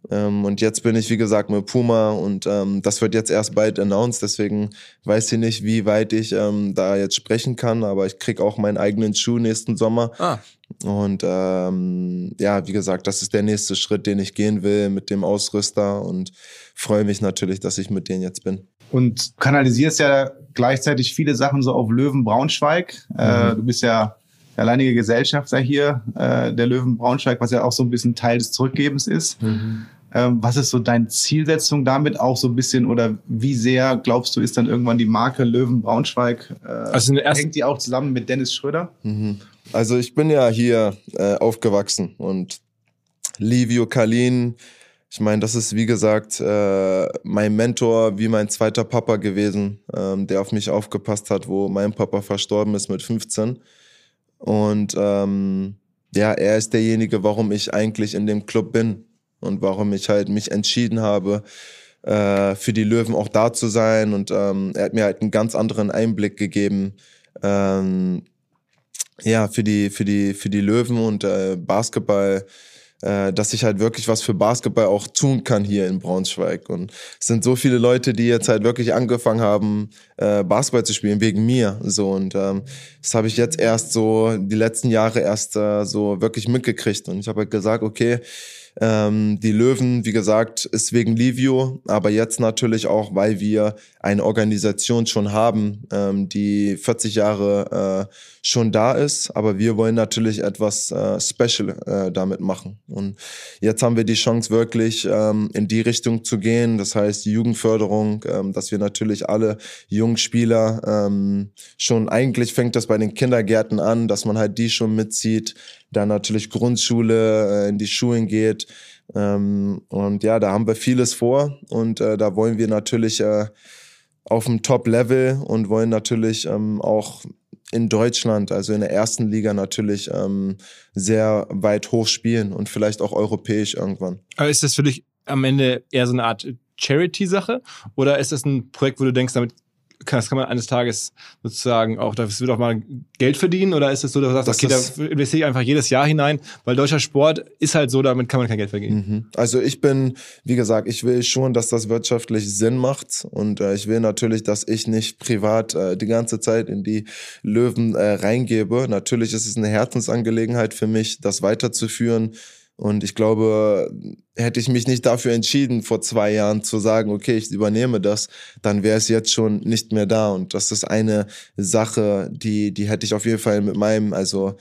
ähm, und jetzt bin ich, wie gesagt, mit Puma und ähm, das wird jetzt erst bald announced, deswegen weiß ich nicht, wie weit ich ähm, da jetzt sprechen kann, aber ich krieg auch meinen eigenen Schuh nächsten Sommer. Ah. Und ähm, ja, wie gesagt, das ist der nächste Schritt, den ich gehen will mit dem Ausrüster und freue mich natürlich, dass ich mit denen jetzt bin. Und kanalisierst ja gleichzeitig viele Sachen so auf Löwen Braunschweig. Äh, mhm. Äh, du bist ja der alleinige Gesellschafter hier, äh, der Löwen Braunschweig, was ja auch so ein bisschen Teil des Zurückgebens ist. Mhm. Ähm, was ist so deine Zielsetzung damit auch so ein bisschen oder wie sehr glaubst du ist dann irgendwann die Marke Löwen Braunschweig? Äh, also hängt die auch zusammen mit Dennis Schröder? Mhm. Also ich bin ja hier äh, aufgewachsen und Livio Kalin, ich meine, das ist wie gesagt äh, mein Mentor, wie mein zweiter Papa gewesen, ähm, der auf mich aufgepasst hat, wo mein Papa verstorben ist mit 15. Und ähm, ja, er ist derjenige, warum ich eigentlich in dem Club bin und warum ich halt mich entschieden habe, äh, für die Löwen auch da zu sein. Und ähm, er hat mir halt einen ganz anderen Einblick gegeben. Ähm, ja, für die, für die, für die Löwen und äh, Basketball äh, dass ich halt wirklich was für Basketball auch tun kann hier in Braunschweig. Und es sind so viele Leute, die jetzt halt wirklich angefangen haben, äh, Basketball zu spielen wegen mir. So und ähm, das habe ich jetzt erst so die letzten Jahre erst äh, so wirklich mitgekriegt. Und ich habe halt gesagt, okay, ähm, die Löwen, wie gesagt, ist wegen Livio, aber jetzt natürlich auch, weil wir eine Organisation schon haben, ähm, die 40 Jahre äh, schon da ist, aber wir wollen natürlich etwas äh, Special äh, damit machen. Und jetzt haben wir die Chance wirklich ähm, in die Richtung zu gehen, das heißt die Jugendförderung, ähm, dass wir natürlich alle jungen Spieler ähm, schon, eigentlich fängt das bei den Kindergärten an, dass man halt die schon mitzieht, dann natürlich Grundschule, äh, in die Schulen geht. Ähm, und ja, da haben wir vieles vor und äh, da wollen wir natürlich äh, auf dem Top-Level und wollen natürlich ähm, auch in Deutschland, also in der ersten Liga natürlich ähm, sehr weit hoch spielen und vielleicht auch europäisch irgendwann. Aber ist das für dich am Ende eher so eine Art Charity-Sache oder ist das ein Projekt, wo du denkst, damit das kann man eines Tages sozusagen auch, das wird auch mal Geld verdienen oder ist es so, dass du sagst, das okay, da investiere ich einfach jedes Jahr hinein, weil deutscher Sport ist halt so, damit kann man kein Geld verdienen. Mhm. Also ich bin, wie gesagt, ich will schon, dass das wirtschaftlich Sinn macht und äh, ich will natürlich, dass ich nicht privat äh, die ganze Zeit in die Löwen äh, reingebe. Natürlich ist es eine Herzensangelegenheit für mich, das weiterzuführen und ich glaube, hätte ich mich nicht dafür entschieden, vor zwei Jahren zu sagen, okay, ich übernehme das, dann wäre es jetzt schon nicht mehr da. Und das ist eine Sache, die, die hätte ich auf jeden Fall mit meinem, also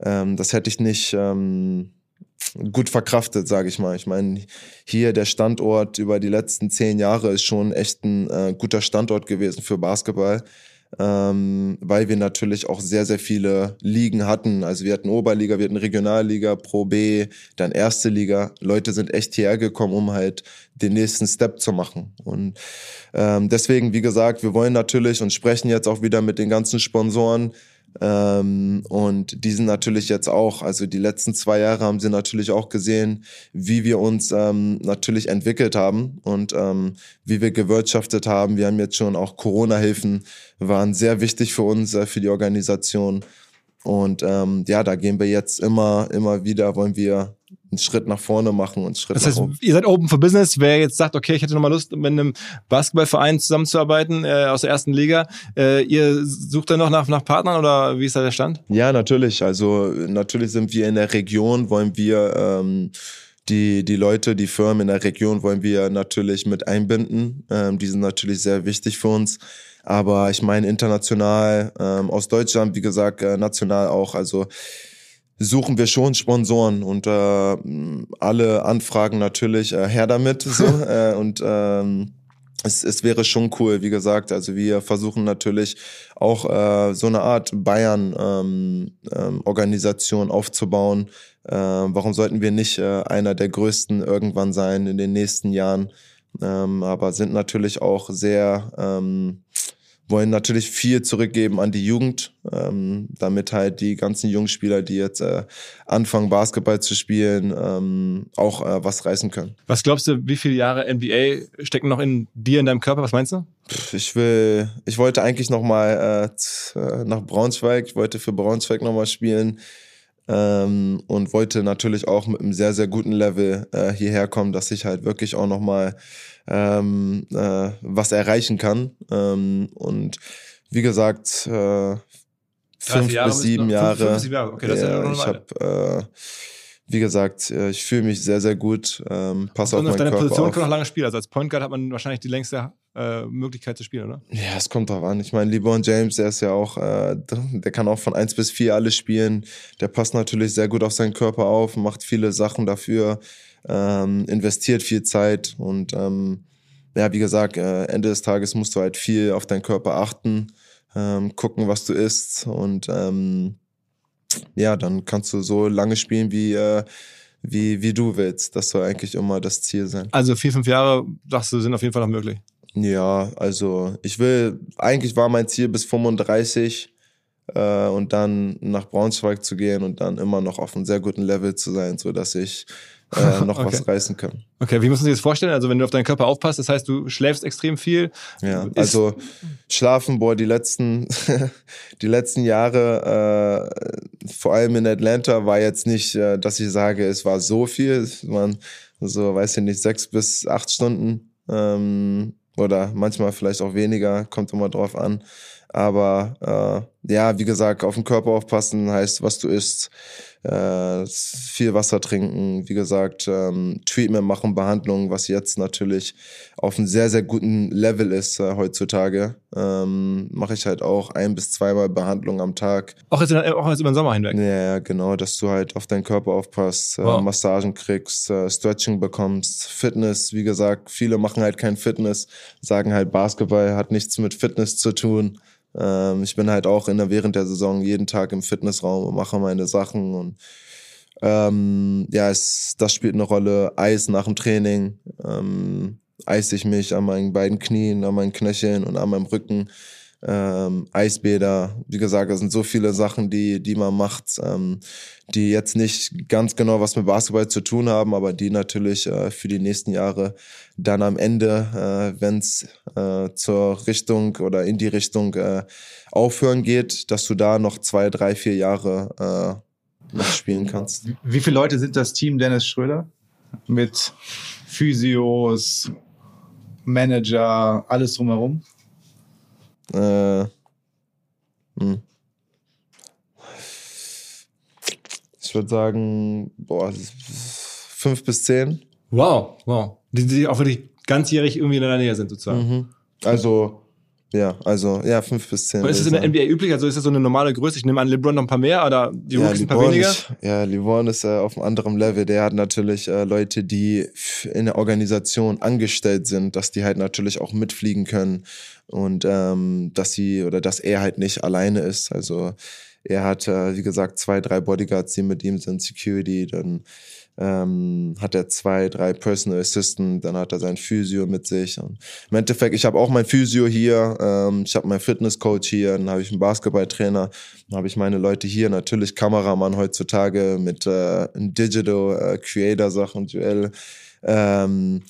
ähm, das hätte ich nicht ähm, gut verkraftet, sage ich mal. Ich meine, hier der Standort über die letzten zehn Jahre ist schon echt ein äh, guter Standort gewesen für Basketball ähm, weil wir natürlich auch sehr, sehr viele Ligen hatten. Also wir hatten Oberliga, wir hatten Regionalliga, Pro B, dann erste Liga. Leute sind echt hierher gekommen, um halt den nächsten Step zu machen. Und ähm, deswegen, wie gesagt, wir wollen natürlich und sprechen jetzt auch wieder mit den ganzen Sponsoren, ähm, und die sind natürlich jetzt auch, also die letzten zwei Jahre haben sie natürlich auch gesehen, wie wir uns ähm, natürlich entwickelt haben und ähm, wie wir gewirtschaftet haben. Wir haben jetzt schon auch Corona-Hilfen, waren sehr wichtig für uns, äh, für die Organisation. Und ähm, ja, da gehen wir jetzt immer, immer wieder, wollen wir einen Schritt nach vorne machen und einen Schritt das heißt, nach oben. ihr seid open for business. Wer jetzt sagt, okay, ich hätte nochmal Lust, mit einem Basketballverein zusammenzuarbeiten äh, aus der ersten Liga, äh, ihr sucht dann noch nach, nach Partnern oder wie ist da der Stand? Ja, natürlich. Also natürlich sind wir in der Region, wollen wir ähm, die, die Leute, die Firmen in der Region wollen wir natürlich mit einbinden. Ähm, die sind natürlich sehr wichtig für uns. Aber ich meine international, ähm, aus Deutschland, wie gesagt, äh, national auch. Also suchen wir schon Sponsoren und äh, alle Anfragen natürlich äh, her damit. So, äh, und ähm, es, es wäre schon cool, wie gesagt. Also wir versuchen natürlich auch äh, so eine Art Bayern-Organisation ähm, ähm, aufzubauen. Äh, warum sollten wir nicht äh, einer der größten irgendwann sein in den nächsten Jahren? Ähm, aber sind natürlich auch sehr ähm, wollen natürlich viel zurückgeben an die Jugend, ähm, damit halt die ganzen jungen Spieler, die jetzt äh, anfangen, Basketball zu spielen, ähm, auch äh, was reißen können. Was glaubst du, wie viele Jahre NBA stecken noch in dir, in deinem Körper? Was meinst du? Ich will, ich wollte eigentlich noch mal äh, äh nach Braunschweig. Ich wollte für Braunschweig noch mal spielen ähm, und wollte natürlich auch mit einem sehr sehr guten Level äh, hierher kommen, dass ich halt wirklich auch noch mal ähm, äh, was erreichen kann. Ähm, und wie gesagt, äh, fünf bis sieben Jahre. Fünf, bis sieben Jahre. Okay, das ja, ist ja ich habe, äh, wie gesagt, äh, ich fühle mich sehr, sehr gut. Ähm, pass auf, auf deine Körper Position auf. kann noch lange spielen. Also als Point Guard hat man wahrscheinlich die längste äh, Möglichkeit zu spielen, oder? Ja, es kommt drauf an. Ich meine, LeBron James, der ist ja auch, äh, der kann auch von eins bis vier alles spielen. Der passt natürlich sehr gut auf seinen Körper auf, macht viele Sachen dafür ähm, investiert viel Zeit und ähm, ja, wie gesagt, äh, Ende des Tages musst du halt viel auf deinen Körper achten, ähm, gucken, was du isst und ähm, ja, dann kannst du so lange spielen, wie, äh, wie, wie du willst. Das soll eigentlich immer das Ziel sein. Also vier, fünf Jahre, sagst du, sind auf jeden Fall noch möglich. Ja, also ich will, eigentlich war mein Ziel bis 35 äh, und dann nach Braunschweig zu gehen und dann immer noch auf einem sehr guten Level zu sein, so dass ich äh, noch okay. was reißen können. Okay, wie muss man sich das vorstellen? Also wenn du auf deinen Körper aufpasst, das heißt, du schläfst extrem viel. Ja, also schlafen, boah, die letzten, die letzten Jahre, äh, vor allem in Atlanta, war jetzt nicht, äh, dass ich sage, es war so viel. Es waren so, weiß ich nicht, sechs bis acht Stunden ähm, oder manchmal vielleicht auch weniger, kommt immer drauf an. Aber äh, ja, wie gesagt, auf den Körper aufpassen heißt, was du isst, äh, viel Wasser trinken, wie gesagt, ähm, Treatment machen, Behandlung, was jetzt natürlich auf einem sehr, sehr guten Level ist äh, heutzutage. Ähm, Mache ich halt auch ein bis zweimal Behandlung am Tag. Auch jetzt, auch jetzt über den Sommer hinweg? Ja, ja, genau, dass du halt auf deinen Körper aufpasst, äh, wow. Massagen kriegst, äh, Stretching bekommst, Fitness, wie gesagt, viele machen halt kein Fitness, sagen halt Basketball hat nichts mit Fitness zu tun. Ähm, ich bin halt auch in der, während der Saison jeden Tag im Fitnessraum und mache meine Sachen und ähm, ja, es, das spielt eine Rolle. Eis nach dem Training, ähm, eise ich mich an meinen beiden Knien, an meinen Knöcheln und an meinem Rücken ähm, Eisbäder. Wie gesagt, das sind so viele Sachen, die, die man macht, ähm, die jetzt nicht ganz genau was mit Basketball zu tun haben, aber die natürlich äh, für die nächsten Jahre dann am Ende, äh, wenn es äh, zur Richtung oder in die Richtung äh, aufhören geht, dass du da noch zwei, drei, vier Jahre äh, noch spielen kannst. Wie viele Leute sind das Team Dennis Schröder? Mit Physios, Manager, alles drumherum? Äh, hm. Ich würde sagen, boah, fünf bis zehn. Wow, wow. Die, die auch wirklich ganzjährig irgendwie in der Nähe sind, sozusagen. Mhm. Also, ja, also, ja, fünf bis zehn. Aber ist es in der NBA üblich? Also ist das so eine normale Größe? Ich nehme an, LeBron noch ein paar mehr oder die ja, Rookies ein paar weniger? Ist, ja, LeBron ist äh, auf einem anderen Level. Der hat natürlich äh, Leute, die in der Organisation angestellt sind, dass die halt natürlich auch mitfliegen können und ähm, dass sie oder dass er halt nicht alleine ist. Also er hat, äh, wie gesagt, zwei, drei Bodyguards, die mit ihm sind, Security, dann ähm, hat er zwei, drei Personal Assistant, dann hat er sein Physio mit sich. Und Im Endeffekt, ich habe auch mein Physio hier, ähm, ich habe meinen Fitnesscoach hier, dann habe ich einen Basketballtrainer, dann habe ich meine Leute hier, natürlich Kameramann heutzutage mit äh, Digital äh, Creator Sachen, Duell. Ähm,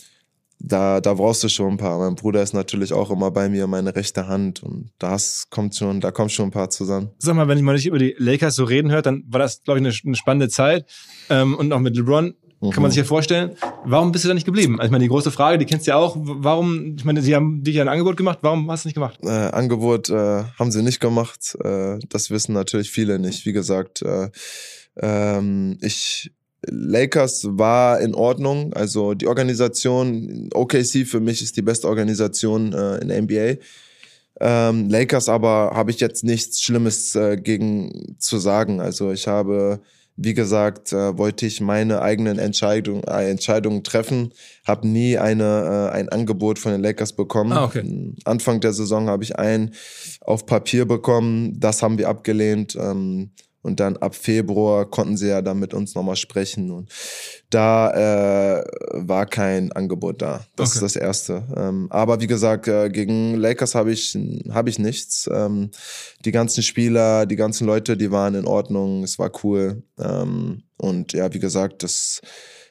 da, da brauchst du schon ein paar. Mein Bruder ist natürlich auch immer bei mir, meine rechte Hand. Und das kommt schon, da kommt schon ein paar zusammen. Sag mal, wenn ich mal nicht über die Lakers so reden hört, dann war das, glaube ich, eine, eine, spannende Zeit. Ähm, und auch mit LeBron kann man mhm. sich ja vorstellen. Warum bist du da nicht geblieben? Also ich meine, die große Frage, die kennst du ja auch. Warum, ich meine, sie haben dich ja ein Angebot gemacht. Warum hast du nicht gemacht? Äh, Angebot äh, haben sie nicht gemacht. Äh, das wissen natürlich viele nicht. Wie gesagt, äh, ähm, ich Lakers war in Ordnung. Also die Organisation, OKC für mich ist die beste Organisation äh, in der NBA. Ähm, Lakers aber habe ich jetzt nichts Schlimmes äh, gegen zu sagen. Also ich habe, wie gesagt, äh, wollte ich meine eigenen Entscheidung, äh, Entscheidungen treffen, habe nie eine, äh, ein Angebot von den Lakers bekommen. Ah, okay. Anfang der Saison habe ich ein auf Papier bekommen, das haben wir abgelehnt. Ähm, und dann ab Februar konnten sie ja dann mit uns nochmal sprechen. Und da äh, war kein Angebot da. Das okay. ist das Erste. Ähm, aber wie gesagt, äh, gegen Lakers habe ich, hab ich nichts. Ähm, die ganzen Spieler, die ganzen Leute, die waren in Ordnung. Es war cool. Ähm, und ja, wie gesagt, das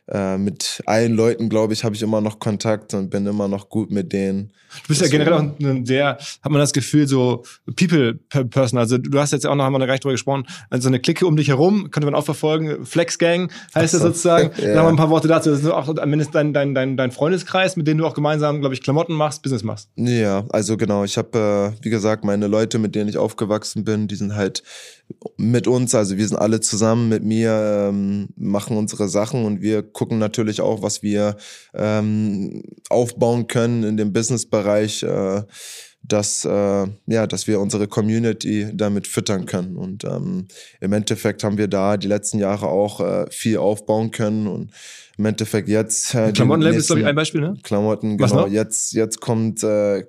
äh, mit allen Leuten, glaube ich, habe ich immer noch Kontakt und bin immer noch gut mit denen. Du bist ja generell auch ein sehr, hat man das Gefühl, so People-Person. Also du hast jetzt auch noch, haben wir gleich drüber gesprochen, also eine Clique um dich herum, könnte man auch verfolgen. Flex Gang heißt so. das sozusagen. ja. Dann haben wir ein paar Worte dazu. Das ist auch mindestens dein, dein, dein, dein Freundeskreis, mit dem du auch gemeinsam, glaube ich, Klamotten machst, Business machst. Ja, also genau. Ich habe, äh, wie gesagt, meine Leute, mit denen ich aufgewachsen bin, die sind halt mit uns, also wir sind alle zusammen mit mir, ähm, machen unsere Sachen und wir gucken natürlich auch, was wir ähm, aufbauen können in dem Businessbereich, äh, dass äh, ja, dass wir unsere Community damit füttern können. Und ähm, im Endeffekt haben wir da die letzten Jahre auch äh, viel aufbauen können und im Endeffekt jetzt. Äh, Klamottenlabel ist glaube ich ein Beispiel, ne? Klamotten, genau. Jetzt jetzt kommt äh,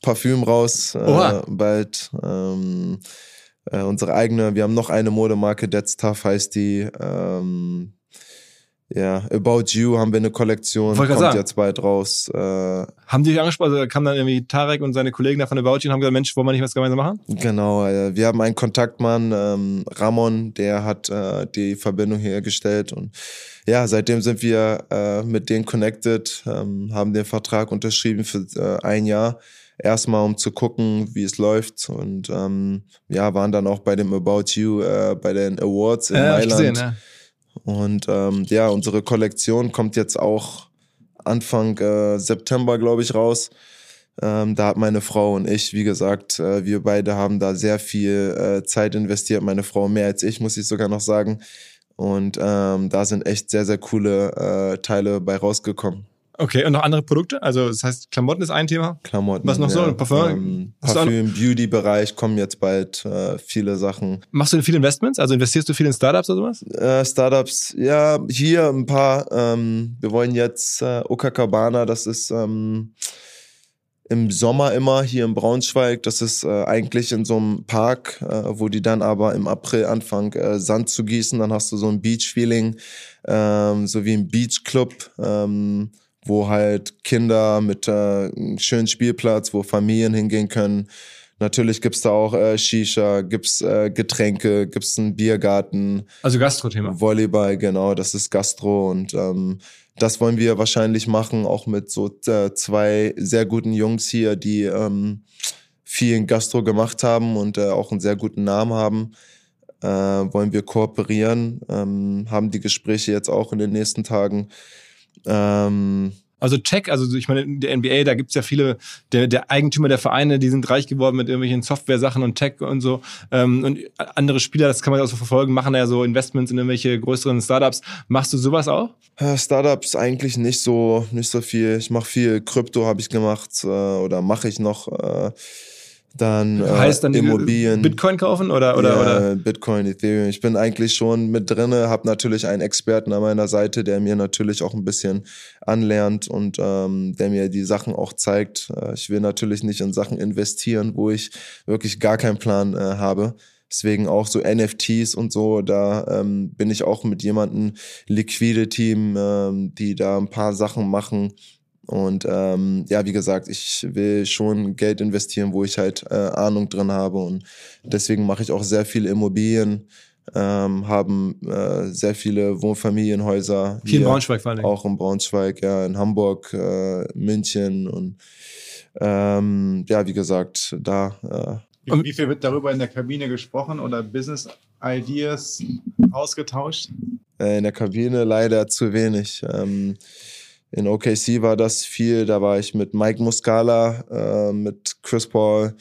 Parfüm raus, äh, bald. Ähm, äh, unsere eigene, wir haben noch eine Modemarke, That's Tough heißt die. Ähm, ja, About You haben wir eine Kollektion, kommt sagen. jetzt bald raus. Äh, haben die euch angesprochen, also kam dann irgendwie Tarek und seine Kollegen da von About You und haben gesagt, Mensch, wollen wir nicht was gemeinsam machen? Genau, äh, wir haben einen Kontaktmann, ähm, Ramon, der hat äh, die Verbindung hergestellt und ja, seitdem sind wir äh, mit denen connected, ähm, haben den Vertrag unterschrieben für äh, ein Jahr erstmal um zu gucken, wie es läuft und ähm, ja, waren dann auch bei dem About You, äh, bei den Awards in ja, Mailand. Gesehen, ja. Und ähm, ja, unsere Kollektion kommt jetzt auch Anfang äh, September, glaube ich, raus. Ähm, da hat meine Frau und ich, wie gesagt, äh, wir beide haben da sehr viel äh, Zeit investiert. Meine Frau mehr als ich, muss ich sogar noch sagen. Und ähm, da sind echt sehr, sehr coole äh, Teile bei rausgekommen. Okay, und noch andere Produkte? Also das heißt, Klamotten ist ein Thema. Klamotten. Was noch ja, so? Parfum? Ähm, Parfüm, Beauty-Bereich kommen jetzt bald äh, viele Sachen. Machst du viele Investments? Also investierst du viel in Startups oder sowas? Äh, Startups, ja, hier ein paar. Ähm, wir wollen jetzt äh, Okakabana, das ist ähm, im Sommer immer hier in Braunschweig. Das ist äh, eigentlich in so einem Park, äh, wo die dann aber im April anfangen, äh, Sand zu gießen. Dann hast du so ein Beach-Feeling, ähm, so wie ein Beach-Club. Ähm, wo halt Kinder mit äh, einem schönen Spielplatz, wo Familien hingehen können. Natürlich gibt's da auch äh, Shisha, gibt's äh, Getränke, gibt's einen Biergarten. Also Gastro-Thema. Volleyball, genau, das ist Gastro und ähm, das wollen wir wahrscheinlich machen, auch mit so äh, zwei sehr guten Jungs hier, die ähm, viel in Gastro gemacht haben und äh, auch einen sehr guten Namen haben. Äh, wollen wir kooperieren, ähm, haben die Gespräche jetzt auch in den nächsten Tagen ähm, also Tech, also ich meine, der NBA, da gibt's ja viele, der, der Eigentümer der Vereine, die sind reich geworden mit irgendwelchen Software-Sachen und Tech und so. Ähm, und andere Spieler, das kann man auch so verfolgen, machen ja so Investments in irgendwelche größeren Startups. Machst du sowas auch? Äh, Startups eigentlich nicht so, nicht so viel. Ich mache viel Krypto, habe ich gemacht äh, oder mache ich noch. Äh, dann äh, heißt dann Immobilien. Bitcoin kaufen oder oder ja, oder Bitcoin, Ethereum. Ich bin eigentlich schon mit drinne, habe natürlich einen Experten an meiner Seite, der mir natürlich auch ein bisschen anlernt und ähm, der mir die Sachen auch zeigt. Äh, ich will natürlich nicht in Sachen investieren, wo ich wirklich gar keinen Plan äh, habe. Deswegen auch so NFTs und so, da ähm, bin ich auch mit jemandem liquide Team, ähm, die da ein paar Sachen machen und ähm, ja, wie gesagt, ich will schon Geld investieren, wo ich halt äh, Ahnung drin habe. Und deswegen mache ich auch sehr viel Immobilien. ähm, haben äh, sehr viele Wohnfamilienhäuser. Hier in Braunschweig vor allem. Auch in Braunschweig, ja, in Hamburg, äh, München und ähm, ja, wie gesagt, da. Äh, wie, wie viel wird darüber in der Kabine gesprochen oder Business Ideas ausgetauscht? Äh, in der Kabine leider zu wenig. Ähm, in OKC war das viel, da war ich mit Mike Muscala, äh, mit Chris Paul,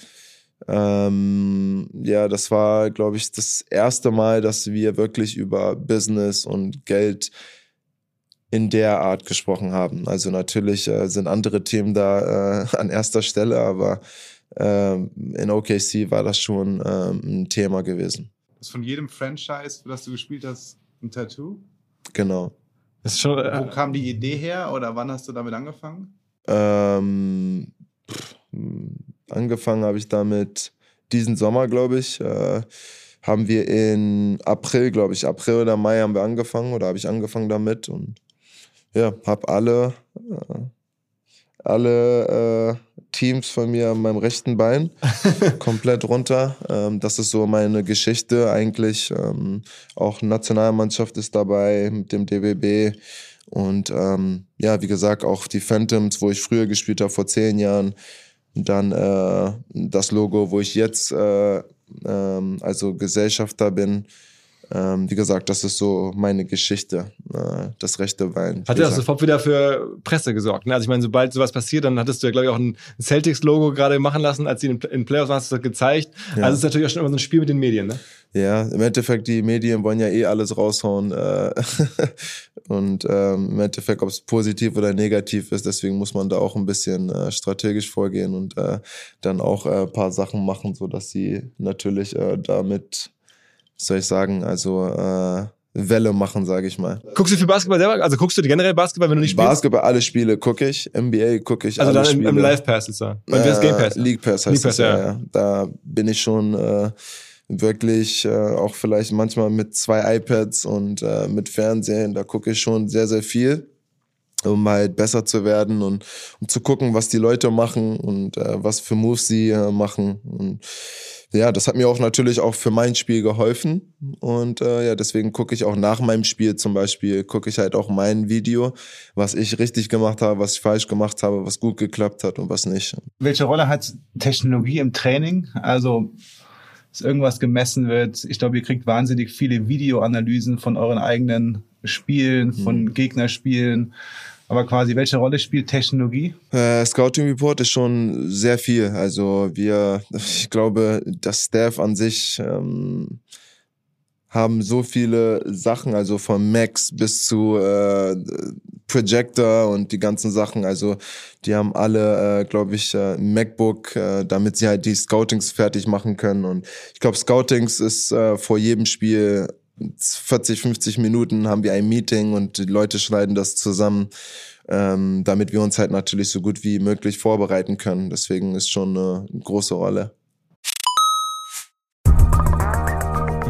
ähm, ja, das war, glaube ich, das erste Mal, dass wir wirklich über Business und Geld in der Art gesprochen haben. Also natürlich äh, sind andere Themen da äh, an erster Stelle, aber äh, in OKC war das schon ähm, ein Thema gewesen. Ist von jedem Franchise, für das du gespielt hast, ein Tattoo? Genau. Schon, äh, Wo kam die Idee her oder wann hast du damit angefangen? Ähm, pff, Angefangen habe ich damit diesen Sommer, glaube ich. Äh, haben wir in April, glaube ich, April oder Mai haben wir angefangen oder habe ich angefangen damit und ja, habe alle, äh, alle äh, Teams von mir an meinem rechten Bein komplett runter. Ähm, das ist so meine Geschichte eigentlich. Ähm, auch Nationalmannschaft ist dabei mit dem DWB. Und ähm, ja, wie gesagt, auch die Phantoms, wo ich früher gespielt habe, vor zehn Jahren, dann äh, das Logo, wo ich jetzt äh, ähm, also Gesellschafter bin. Ähm, wie gesagt, das ist so meine Geschichte, äh, das rechte Bein. Hat ja sofort wieder für Presse gesorgt. Ne? Also ich meine, sobald sowas passiert, dann hattest du ja, glaube ich, auch ein Celtics-Logo gerade machen lassen, als sie in, in Playoffs waren, hast du das gezeigt. Ja. Also es ist natürlich auch schon immer so ein Spiel mit den Medien, ne? Ja, im Endeffekt, die Medien wollen ja eh alles raushauen. Äh, und ähm, im Endeffekt, ob es positiv oder negativ ist, deswegen muss man da auch ein bisschen äh, strategisch vorgehen und äh, dann auch äh, paar Sachen machen, so dass sie natürlich äh, damit, soll ich sagen, also äh, Welle machen, sage ich mal. Guckst du viel Basketball selber? Also guckst du generell Basketball, wenn du nicht spielst? Basketball, alle Spiele gucke ich. NBA gucke ich. Also dann Spiele. im, im Live Pass ist da. Beim äh, Game Pass. League Pass heißt League Pass, das, ja. ja. Da bin ich schon äh, wirklich äh, auch vielleicht manchmal mit zwei iPads und äh, mit Fernsehen, da gucke ich schon sehr, sehr viel, um halt besser zu werden und um zu gucken, was die Leute machen und äh, was für Moves sie äh, machen. Und ja, das hat mir auch natürlich auch für mein Spiel geholfen. Und äh, ja, deswegen gucke ich auch nach meinem Spiel zum Beispiel, gucke ich halt auch mein Video, was ich richtig gemacht habe, was ich falsch gemacht habe, was gut geklappt hat und was nicht. Welche Rolle hat Technologie im Training? Also dass irgendwas gemessen wird. Ich glaube, ihr kriegt wahnsinnig viele Videoanalysen von euren eigenen Spielen, von mhm. Gegnerspielen. Aber quasi, welche Rolle spielt Technologie? Äh, Scouting Report ist schon sehr viel. Also wir, ich glaube, das Staff an sich ähm, haben so viele Sachen, also von Macs bis zu äh, Projector und die ganzen Sachen. Also die haben alle, äh, glaube ich, äh, MacBook, äh, damit sie halt die Scoutings fertig machen können. Und ich glaube, Scoutings ist äh, vor jedem Spiel 40, 50 Minuten haben wir ein Meeting und die Leute schneiden das zusammen, ähm, damit wir uns halt natürlich so gut wie möglich vorbereiten können. Deswegen ist schon eine große Rolle.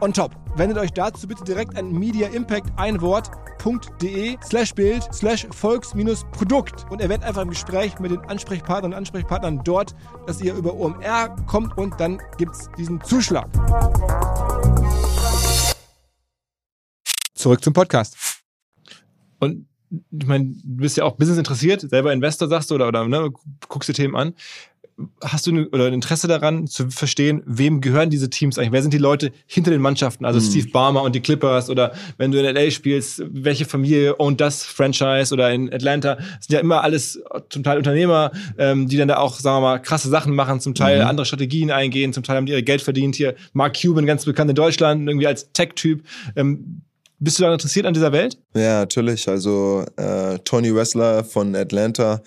on top. Wendet euch dazu bitte direkt an Media Impact ein Wort www.volks-produkt.de slash Bild slash Volks-Produkt und erwähnt einfach im Gespräch mit den Ansprechpartnern und Ansprechpartnern dort, dass ihr über OMR kommt und dann gibt es diesen Zuschlag. Zurück zum Podcast. Und ich meine, du bist ja auch Business interessiert, selber Investor sagst du oder, oder ne, guckst dir Themen an hast du eine, oder ein Interesse daran zu verstehen, wem gehören diese Teams eigentlich? Wer sind die Leute hinter den Mannschaften? Also mhm. Steve Barmer und die Clippers oder wenn du in LA spielst, welche Familie ownt das Franchise oder in Atlanta? Das sind ja immer alles zum Teil Unternehmer, ähm, die dann da auch, sagen wir mal, krasse Sachen machen, zum Teil mhm. andere Strategien eingehen, zum Teil haben die ihr Geld verdient. Hier Mark Cuban, ganz bekannt in Deutschland, irgendwie als Tech-Typ. Ähm, bist du da interessiert an dieser Welt? Ja, natürlich. Also äh, Tony Wessler von Atlanta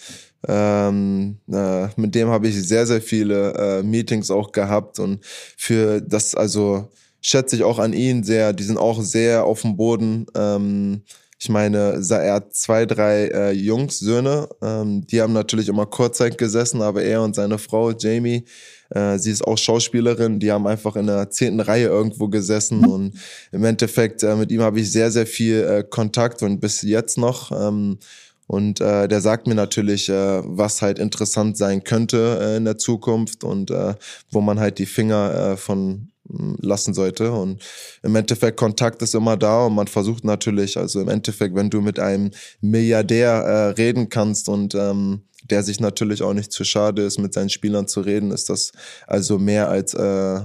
ähm, äh, mit dem habe ich sehr, sehr viele äh, Meetings auch gehabt und für das, also schätze ich auch an ihn sehr. Die sind auch sehr auf dem Boden. Ähm, ich meine, er hat zwei, drei äh, Jungs, Söhne, ähm, die haben natürlich immer Kurzzeit gesessen, aber er und seine Frau Jamie, äh, sie ist auch Schauspielerin, die haben einfach in der zehnten Reihe irgendwo gesessen und im Endeffekt äh, mit ihm habe ich sehr, sehr viel äh, Kontakt und bis jetzt noch. Ähm, und äh, der sagt mir natürlich, äh, was halt interessant sein könnte äh, in der Zukunft und äh, wo man halt die Finger äh, von hm, lassen sollte. Und im Endeffekt Kontakt ist immer da und man versucht natürlich, also im Endeffekt, wenn du mit einem Milliardär äh, reden kannst und ähm, der sich natürlich auch nicht zu schade ist, mit seinen Spielern zu reden, ist das also mehr als äh,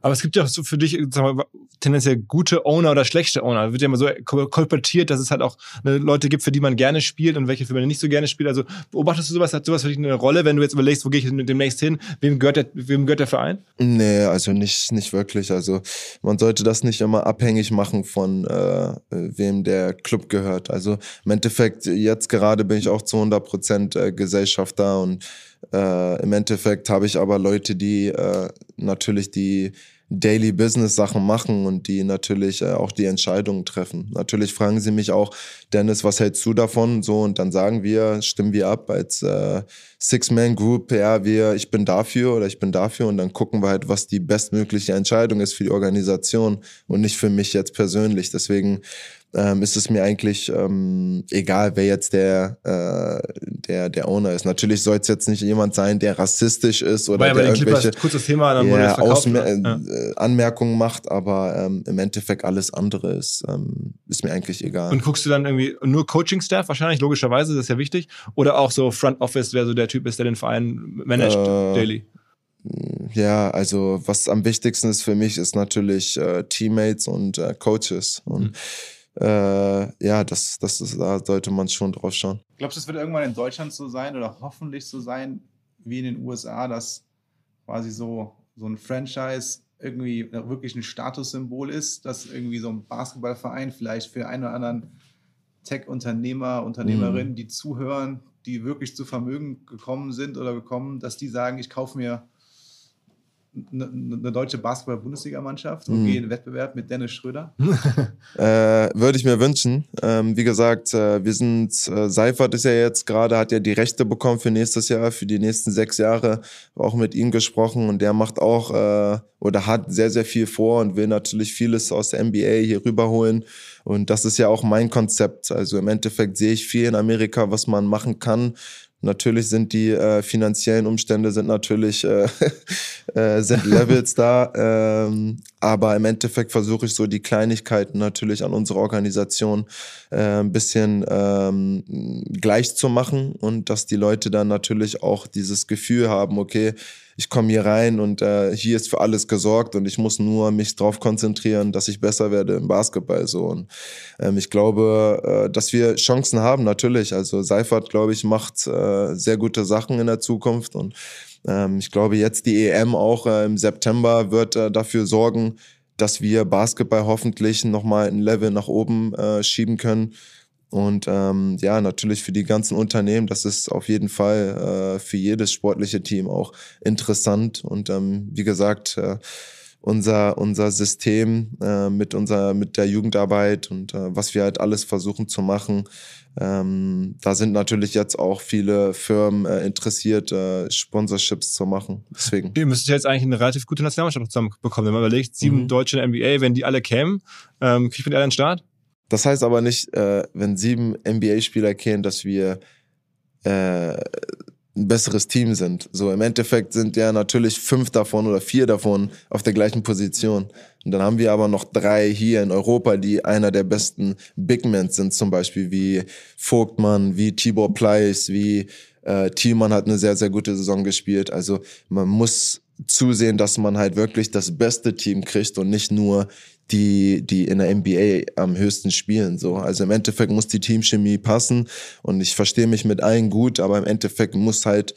aber es gibt ja auch so für dich sagen wir, tendenziell gute Owner oder schlechte Owner. Wird ja immer so kolportiert, dass es halt auch ne, Leute gibt, für die man gerne spielt und welche, für die man nicht so gerne spielt. Also beobachtest du sowas? Hat sowas für dich eine Rolle, wenn du jetzt überlegst, wo gehe ich demnächst hin? Wem gehört der, wem gehört der Verein? Nee, also nicht, nicht wirklich. Also man sollte das nicht immer abhängig machen von äh, wem der Club gehört. Also im Endeffekt, jetzt gerade bin ich auch zu 100 Prozent äh, Gesellschafter und äh, Im Endeffekt habe ich aber Leute, die äh, natürlich die Daily Business Sachen machen und die natürlich äh, auch die Entscheidungen treffen. Natürlich fragen sie mich auch, Dennis, was hältst du davon? So und dann sagen wir, stimmen wir ab als äh, Six-Man Group, ja, wir, ich bin dafür oder ich bin dafür und dann gucken wir halt, was die bestmögliche Entscheidung ist für die Organisation und nicht für mich jetzt persönlich. Deswegen ähm, ist es mir eigentlich ähm, egal, wer jetzt der, äh, der, der Owner ist. Natürlich soll es jetzt nicht jemand sein, der rassistisch ist oder Weil der irgendwelche kurzes Thema, dann ja, Ausmer ja. Äh, Anmerkungen macht, aber ähm, im Endeffekt alles andere ist, ähm, ist mir eigentlich egal. Und guckst du dann irgendwie nur Coaching-Staff wahrscheinlich, logischerweise, das ist ja wichtig, oder auch so Front Office, wer so der Typ ist, der den Verein managt äh, daily? Ja, also was am wichtigsten ist für mich, ist natürlich äh, Teammates und äh, Coaches. Und mhm äh, ja, das, das ist, da sollte man schon drauf schauen. Glaubst du, es wird irgendwann in Deutschland so sein oder hoffentlich so sein wie in den USA, dass quasi so, so ein Franchise irgendwie wirklich ein Statussymbol ist, dass irgendwie so ein Basketballverein vielleicht für einen oder anderen Tech-Unternehmer, Unternehmerinnen, mhm. die zuhören, die wirklich zu Vermögen gekommen sind oder gekommen, dass die sagen, ich kaufe mir eine, eine deutsche Basketball-Bundesligamannschaft und mhm. gehe in den Wettbewerb mit Dennis Schröder? äh, Würde ich mir wünschen. Ähm, wie gesagt, äh, wir sind, äh, Seifert ist ja jetzt gerade, hat ja die Rechte bekommen für nächstes Jahr, für die nächsten sechs Jahre, auch mit ihm gesprochen und der macht auch äh, oder hat sehr, sehr viel vor und will natürlich vieles aus der NBA hier rüberholen. Und das ist ja auch mein Konzept. Also im Endeffekt sehe ich viel in Amerika, was man machen kann. Natürlich sind die äh, finanziellen Umstände sind natürlich äh, äh, sind Levels da, ähm, aber im Endeffekt versuche ich so die Kleinigkeiten natürlich an unsere Organisation äh, ein bisschen ähm, gleich zu machen und dass die Leute dann natürlich auch dieses Gefühl haben, okay, ich komme hier rein und äh, hier ist für alles gesorgt und ich muss nur mich darauf konzentrieren, dass ich besser werde im Basketball. So. Und ähm, ich glaube, äh, dass wir Chancen haben, natürlich. Also Seifert, glaube ich, macht äh, sehr gute Sachen in der Zukunft und ähm, ich glaube, jetzt die EM auch äh, im September wird äh, dafür sorgen, dass wir Basketball hoffentlich nochmal ein Level nach oben äh, schieben können. Und ähm, ja, natürlich für die ganzen Unternehmen, das ist auf jeden Fall äh, für jedes sportliche Team auch interessant. Und ähm, wie gesagt, äh, unser, unser System äh, mit, unserer, mit der Jugendarbeit und äh, was wir halt alles versuchen zu machen, ähm, da sind natürlich jetzt auch viele Firmen äh, interessiert, äh, Sponsorships zu machen. Deswegen. Ihr müsstet jetzt eigentlich eine relativ gute Nationalmannschaft zusammenbekommen. Wenn man überlegt, sieben mhm. Deutsche in der NBA, wenn die alle kämen, ähm, kriegt man die alle den Start? Das heißt aber nicht, äh, wenn sieben NBA-Spieler kennen, dass wir äh, ein besseres Team sind. So im Endeffekt sind ja natürlich fünf davon oder vier davon auf der gleichen Position. Und dann haben wir aber noch drei hier in Europa, die einer der besten Big Men sind, zum Beispiel wie Vogtmann, wie Tibor Pleiss, wie äh, Thielmann hat eine sehr, sehr gute Saison gespielt. Also man muss zusehen, dass man halt wirklich das beste Team kriegt und nicht nur die, die in der NBA am höchsten spielen. So. Also im Endeffekt muss die Teamchemie passen und ich verstehe mich mit allen gut, aber im Endeffekt muss halt,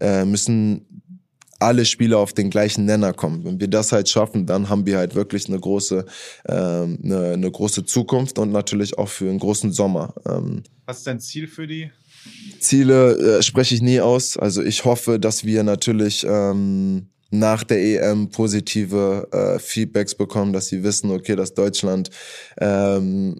äh, müssen alle Spieler auf den gleichen Nenner kommen. Wenn wir das halt schaffen, dann haben wir halt wirklich eine große, ähm, eine, eine große Zukunft und natürlich auch für einen großen Sommer. Ähm, Was ist dein Ziel für die? Ziele äh, spreche ich nie aus. Also ich hoffe, dass wir natürlich ähm, nach der EM positive äh, Feedbacks bekommen, dass sie wissen, okay, dass Deutschland ähm,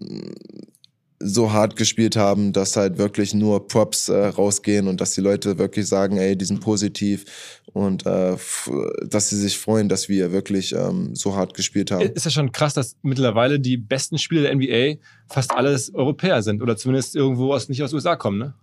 so hart gespielt haben, dass halt wirklich nur Props äh, rausgehen und dass die Leute wirklich sagen, ey, die sind positiv und äh, dass sie sich freuen, dass wir wirklich ähm, so hart gespielt haben. Ist ja schon krass, dass mittlerweile die besten Spieler der NBA fast alles Europäer sind oder zumindest irgendwo aus nicht aus USA kommen, ne?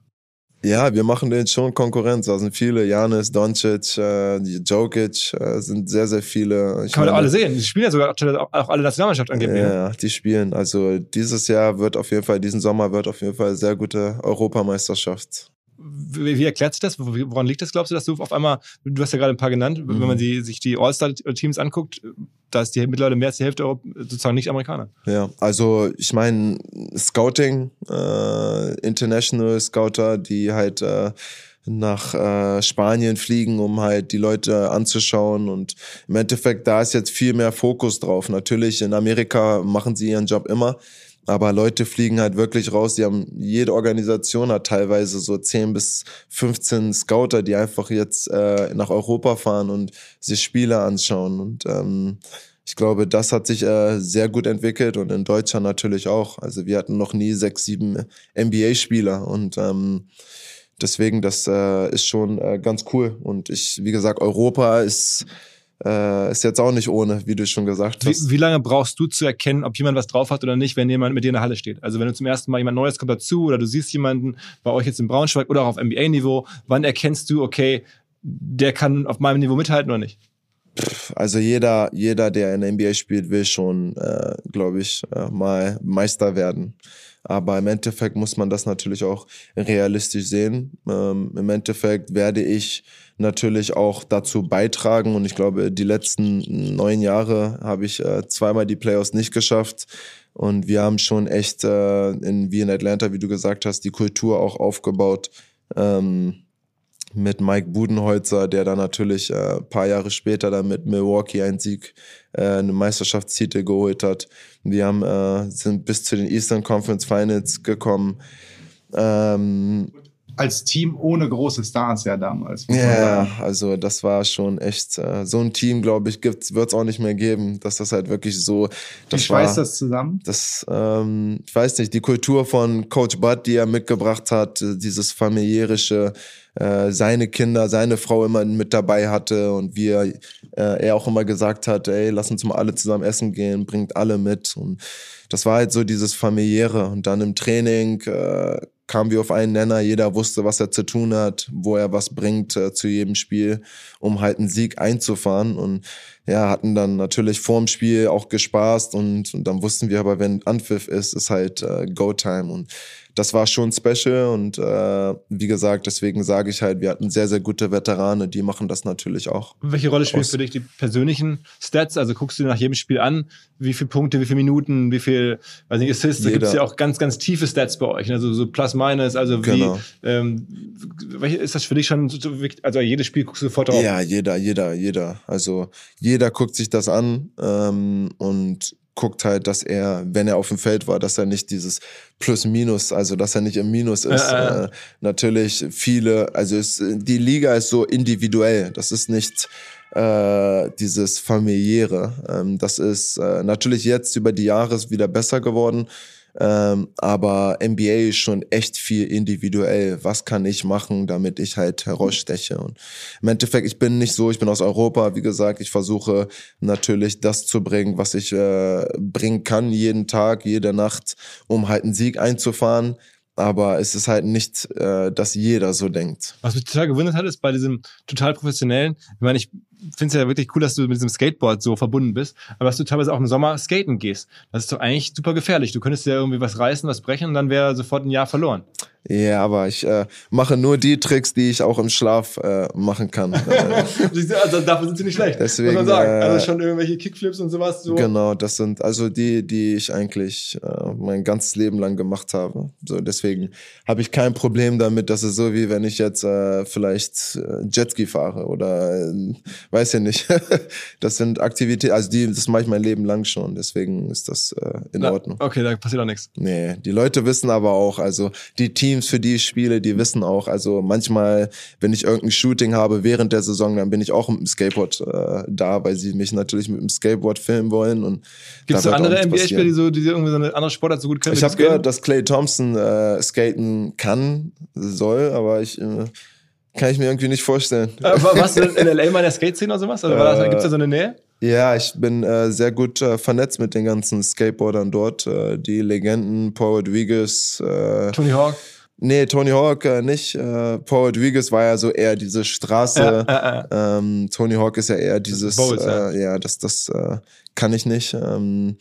Ja, wir machen denen schon Konkurrenz. Da sind viele, Janis, Doncic, äh, Jokic, äh, sind sehr, sehr viele. Ich Kann man alle sehen. Die spielen ja sogar auch alle Nationalmannschaft angeben. Ja, die spielen. Also dieses Jahr wird auf jeden Fall, diesen Sommer wird auf jeden Fall sehr gute Europameisterschaft wie, wie erklärt sich das? Woran liegt das, glaubst du, dass du auf einmal, du hast ja gerade ein paar genannt, mhm. wenn man die, sich die All-Star-Teams anguckt, da ist die mittlerweile mehr als die Hälfte sozusagen nicht Amerikaner. Ja, also ich meine, Scouting, äh, International Scouter, die halt äh, nach äh, Spanien fliegen, um halt die Leute anzuschauen. Und im Endeffekt, da ist jetzt viel mehr Fokus drauf. Natürlich, in Amerika machen sie ihren Job immer. Aber Leute fliegen halt wirklich raus. Die haben, jede Organisation hat teilweise so 10 bis 15 Scouter, die einfach jetzt äh, nach Europa fahren und sich Spiele anschauen. Und ähm, ich glaube, das hat sich äh, sehr gut entwickelt und in Deutschland natürlich auch. Also wir hatten noch nie sechs, sieben NBA-Spieler und ähm, deswegen, das äh, ist schon äh, ganz cool. Und ich, wie gesagt, Europa ist äh, ist jetzt auch nicht ohne, wie du schon gesagt hast. Wie, wie, lange brauchst du zu erkennen, ob jemand was drauf hat oder nicht, wenn jemand mit dir in der Halle steht? Also wenn du zum ersten Mal jemand Neues kommt dazu oder du siehst jemanden bei euch jetzt in Braunschweig oder auch auf NBA-Niveau, wann erkennst du, okay, der kann auf meinem Niveau mithalten oder nicht? Also jeder, jeder, der in der NBA spielt, will schon, äh, glaube ich, äh, mal Meister werden. Aber im Endeffekt muss man das natürlich auch realistisch sehen. Ähm, Im Endeffekt werde ich natürlich auch dazu beitragen. Und ich glaube, die letzten neun Jahre habe ich äh, zweimal die Playoffs nicht geschafft. Und wir haben schon echt äh, in, wie in Atlanta, wie du gesagt hast, die Kultur auch aufgebaut. Ähm, mit Mike Budenholzer, der dann natürlich äh, paar Jahre später dann mit Milwaukee einen Sieg, äh, eine Meisterschaftstitel geholt hat. Wir haben, äh, sind bis zu den Eastern Conference Finals gekommen. Ähm, als Team ohne große Stars ja damals. Ja, yeah, also das war schon echt äh, so ein Team, glaube ich, gibt's wird's auch nicht mehr geben, dass das halt wirklich so. Wie schweißt das zusammen? Das, ähm, ich weiß nicht, die Kultur von Coach Bud, die er mitgebracht hat, dieses familiärische, äh, seine Kinder, seine Frau immer mit dabei hatte und wie er, äh, er auch immer gesagt hat, ey, lass uns mal alle zusammen essen gehen, bringt alle mit und das war halt so dieses familiäre und dann im Training äh, kamen wir auf einen Nenner, jeder wusste, was er zu tun hat, wo er was bringt äh, zu jedem Spiel, um halt einen Sieg einzufahren. Und ja, hatten dann natürlich vorm Spiel auch gespaßt und, und dann wussten wir aber, wenn Anpfiff ist, ist halt äh, Go-Time und das war schon special und äh, wie gesagt, deswegen sage ich halt, wir hatten sehr, sehr gute Veteranen, die machen das natürlich auch. Welche Rolle spielen für dich die persönlichen Stats? Also guckst du nach jedem Spiel an, wie viele Punkte, wie viele Minuten, wie viel, weiß nicht, Assists, da gibt es ja auch ganz, ganz tiefe Stats bei euch, also so plus minus, also wie, genau. ähm, ist das für dich schon, so wichtig? also jedes Spiel guckst du sofort drauf? Ja, jeder, jeder, jeder, also jeder guckt sich das an ähm, und guckt halt, dass er, wenn er auf dem Feld war, dass er nicht dieses Plus-Minus, also dass er nicht im Minus ist. Äh, äh. natürlich viele, also es, die Liga ist so individuell. Das ist nicht äh, dieses familiäre. Ähm, das ist äh, natürlich jetzt über die Jahre wieder besser geworden. Ähm, aber NBA ist schon echt viel individuell. Was kann ich machen, damit ich halt heraussteche? Und im Endeffekt, ich bin nicht so, ich bin aus Europa, wie gesagt, ich versuche natürlich das zu bringen, was ich äh, bringen kann, jeden Tag, jede Nacht, um halt einen Sieg einzufahren. Aber es ist halt nicht, äh, dass jeder so denkt. Was mich total gewundert hat, ist bei diesem total professionellen, ich meine, ich finde es ja wirklich cool, dass du mit diesem Skateboard so verbunden bist, aber dass du teilweise auch im Sommer skaten gehst. Das ist doch eigentlich super gefährlich. Du könntest ja irgendwie was reißen, was brechen und dann wäre sofort ein Jahr verloren. Ja, aber ich äh, mache nur die Tricks, die ich auch im Schlaf äh, machen kann. also dafür sind sie nicht schlecht, Deswegen, muss man sagen. äh, also schon irgendwelche Kickflips und sowas. So. Genau, das sind also die, die ich eigentlich äh, mein ganzes Leben lang gemacht habe. So deswegen habe ich kein Problem damit. Das ist so wie wenn ich jetzt äh, vielleicht äh, Jetski fahre oder äh, weiß ja nicht. das sind Aktivitäten, also die, das mache ich mein Leben lang schon. Deswegen ist das äh, in Na, Ordnung. Okay, da passiert auch nichts. Nee, die Leute wissen aber auch, also die Teams, für die ich spiele, die wissen auch, also manchmal, wenn ich irgendein Shooting habe während der Saison, dann bin ich auch mit dem Skateboard äh, da, weil sie mich natürlich mit dem Skateboard filmen wollen. Und Gibt es andere NBA-Spieler, die so, die irgendwie so eine andere Sportart so gut können? Ich habe gehört, dass Clay Thompson äh, skaten kann, soll, aber ich äh, kann ich mir irgendwie nicht vorstellen. Äh, war- warst du in LA mal in der Skate-Szene oder sowas? Oder das, Äh, gibt's da so eine Nähe? Ja, ich bin äh, sehr gut äh, vernetzt mit den ganzen Skateboardern dort. Äh, die Legenden, Paul Rodriguez, äh, Tony Hawk? Nee, Tony Hawk äh, nicht. Äh, Paul Rodriguez war ja so eher diese Straße. Äh, äh. Ähm, Tony Hawk ist ja eher dieses, Bowls, ja. äh, ja, das, das äh, kann ich nicht. Ähm,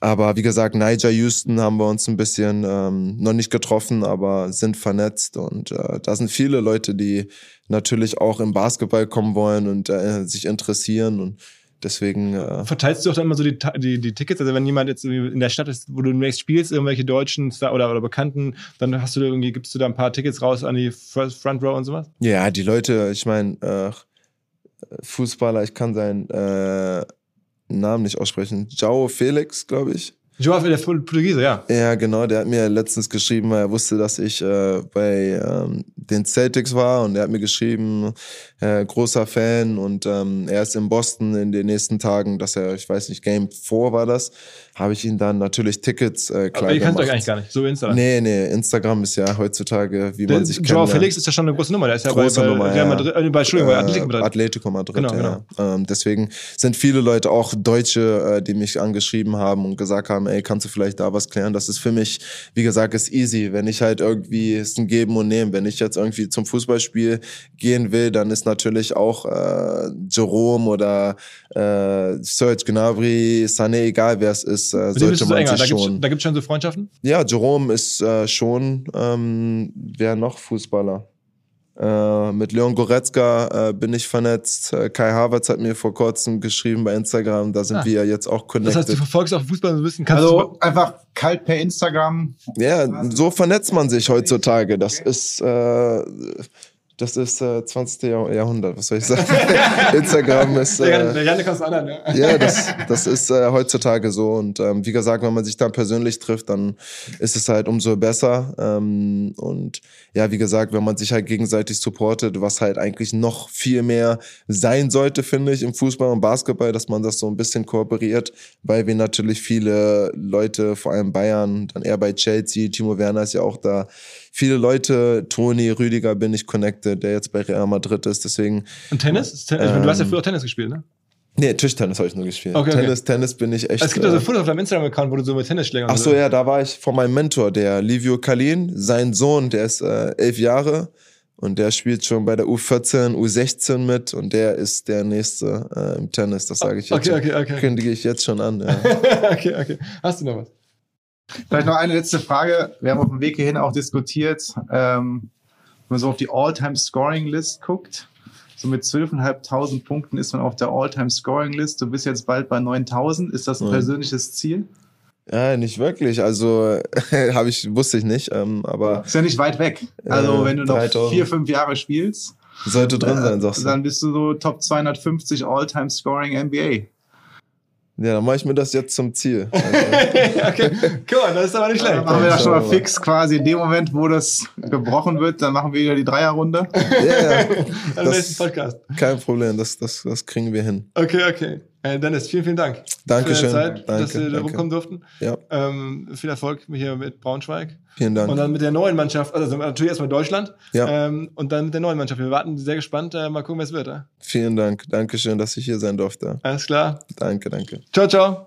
aber wie gesagt, Niger Houston haben wir uns ein bisschen ähm, noch nicht getroffen, aber sind vernetzt und äh, da sind viele Leute, die natürlich auch im Basketball kommen wollen und äh, sich interessieren und deswegen äh, Verteilst du auch dann immer so die, die, die Tickets? Also wenn jemand jetzt in der Stadt ist, wo du demnächst spielst, irgendwelche Deutschen Star- oder, oder Bekannten, dann hast du da irgendwie, gibst du da ein paar Tickets raus an die First Front Row und sowas? Ja, die Leute, ich meine, äh, Fußballer, ich kann seinen äh, Namen nicht aussprechen. Joao Felix, glaube ich. Joao, der Portugiese, ja. Ja, genau, der hat mir letztens geschrieben, weil er wusste, dass ich äh, bei ähm, den Celtics war und er hat mir geschrieben, äh, großer Fan und ähm, er ist in Boston in den nächsten Tagen, dass er, ich weiß nicht, Game 4 war das, habe ich ihm dann natürlich Tickets äh, klar Aber ihr kennt euch eigentlich gar nicht, so Insta. Nee, nee, Instagram ist ja heutzutage, wie Der, man sich Joao kennenlernt. Felix ist ja schon eine große Nummer. Der ist ja Große bei, bei Nummer, ja. Madrid, äh, bei, Entschuldigung, bei Äh, Atletico Madrid. Atletico Madrid, Genau, ja. Ähm, deswegen sind viele Leute, auch Deutsche, äh, die mich angeschrieben haben und gesagt haben, ey, kannst du vielleicht da was klären? Das ist für mich, wie gesagt, ist easy. Wenn ich halt irgendwie, ist ein Geben und Nehmen. Wenn ich jetzt irgendwie zum Fußballspiel gehen will, dann ist natürlich auch äh, Jerome oder äh, Serge Gnabry, Sané, egal wer es ist, äh, dem bist sollte man enger. sich Da gibt's, schon... da gibt's schon so Freundschaften? Ja, Jerome ist äh, schon, ähm, wer noch Fußballer? Äh, mit Leon Goretzka äh, bin ich vernetzt. Äh, Kai Havertz hat mir vor kurzem geschrieben bei Instagram, da sind Ah. wir jetzt auch Das connected. heißt, du verfolgst auch Fußball so ein bisschen. Kannst Also einfach kalt per Instagram. ja, so vernetzt man sich heutzutage. Das ist, äh, das ist äh, 20. Jahr Jahrhundert, was soll ich sagen? Instagram ist... Äh, der Janik aus anderen, ja. ja, das, das ist äh, heutzutage so. Und ähm, wie gesagt, wenn man sich dann persönlich trifft, dann ist es halt umso besser. Ähm, und ja, wie gesagt, wenn man sich halt gegenseitig supportet, was halt eigentlich noch viel mehr sein sollte, finde ich, im Fußball und Basketball, dass man das so ein bisschen kooperiert, weil wir natürlich viele Leute, vor allem Bayern, dann eher bei Chelsea, Timo Werner ist ja auch da, viele Leute, Toni, Rüdiger bin ich connected, der jetzt bei Real Madrid ist, deswegen Und Tennis? Meine, du hast ja Ähm, früher auch Tennis gespielt, ne? Nee, Tischtennis habe ich nur gespielt. Okay, okay. Tennis, Tennis bin ich echt. Es gibt ja so äh, Fotos auf deinem Instagram-Account, wo du so mit Tennisschlägern Ach so, ja, da war ich von meinem Mentor, der Livio Kalin, sein Sohn, der ist äh, elf Jahre und der spielt schon bei der U14, U16 mit und der ist der Nächste äh, im Tennis, das sage ich jetzt. Okay, okay, okay. Kündige ich jetzt schon an. Ja. okay, okay. Hast du noch was? Vielleicht noch eine letzte Frage. Wir haben auf dem Weg hierhin auch diskutiert, ähm, wenn man so auf die All-Time-Scoring-List guckt. So mit 12.500 Punkten ist man auf der All-Time-Scoring-List. Du bist jetzt bald bei 9.000. Ist das ein Mhm. persönliches Ziel? ja, nicht wirklich. Also habe ich wusste ich nicht, ähm, aber Ist ja nicht weit weg. Also Äh, wenn du noch 3.000. vier, fünf Jahre spielst, sollte drin sein, äh, sagst du. dann bist du so Top 250 All-Time-Scoring NBA. Ja, dann mache ich mir das jetzt zum Ziel. Okay, cool, das ist aber nicht Dann schlecht. machen wir das schon mal fix quasi in dem Moment, wo das gebrochen wird, dann machen wir wieder die Dreierrunde. ja, ja, Am das- nächsten Podcast. kein Problem, das, das, das kriegen wir hin. Okay, okay. Äh, Dennis, vielen, vielen Dank. Dankeschön. Für deine Zeit, dass Danke, wir da rumkommen durften. Ja, Ähm, viel Erfolg hier mit Braunschweig. vielen Dank. Und dann mit der neuen Mannschaft, also natürlich erstmal Deutschland. Ja. Ähm, und dann mit der neuen Mannschaft. Wir warten sehr gespannt. Äh, mal gucken, wer es wird. Äh? Vielen Dank. Dankeschön, dass ich hier sein durfte. Alles klar. Danke, danke. Ciao, ciao.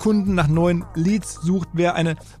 Kunden, nach neuen Leads sucht, wer eine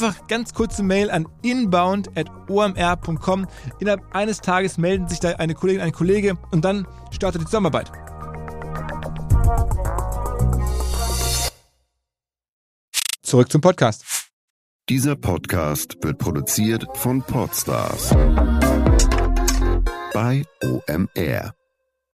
Einfach ganz kurze Mail an inbound.omr.com. Innerhalb eines Tages melden sich da eine Kollegin, ein Kollege und dann startet die Zusammenarbeit. Zurück zum Podcast. Dieser Podcast wird produziert von Podstars bei OMR.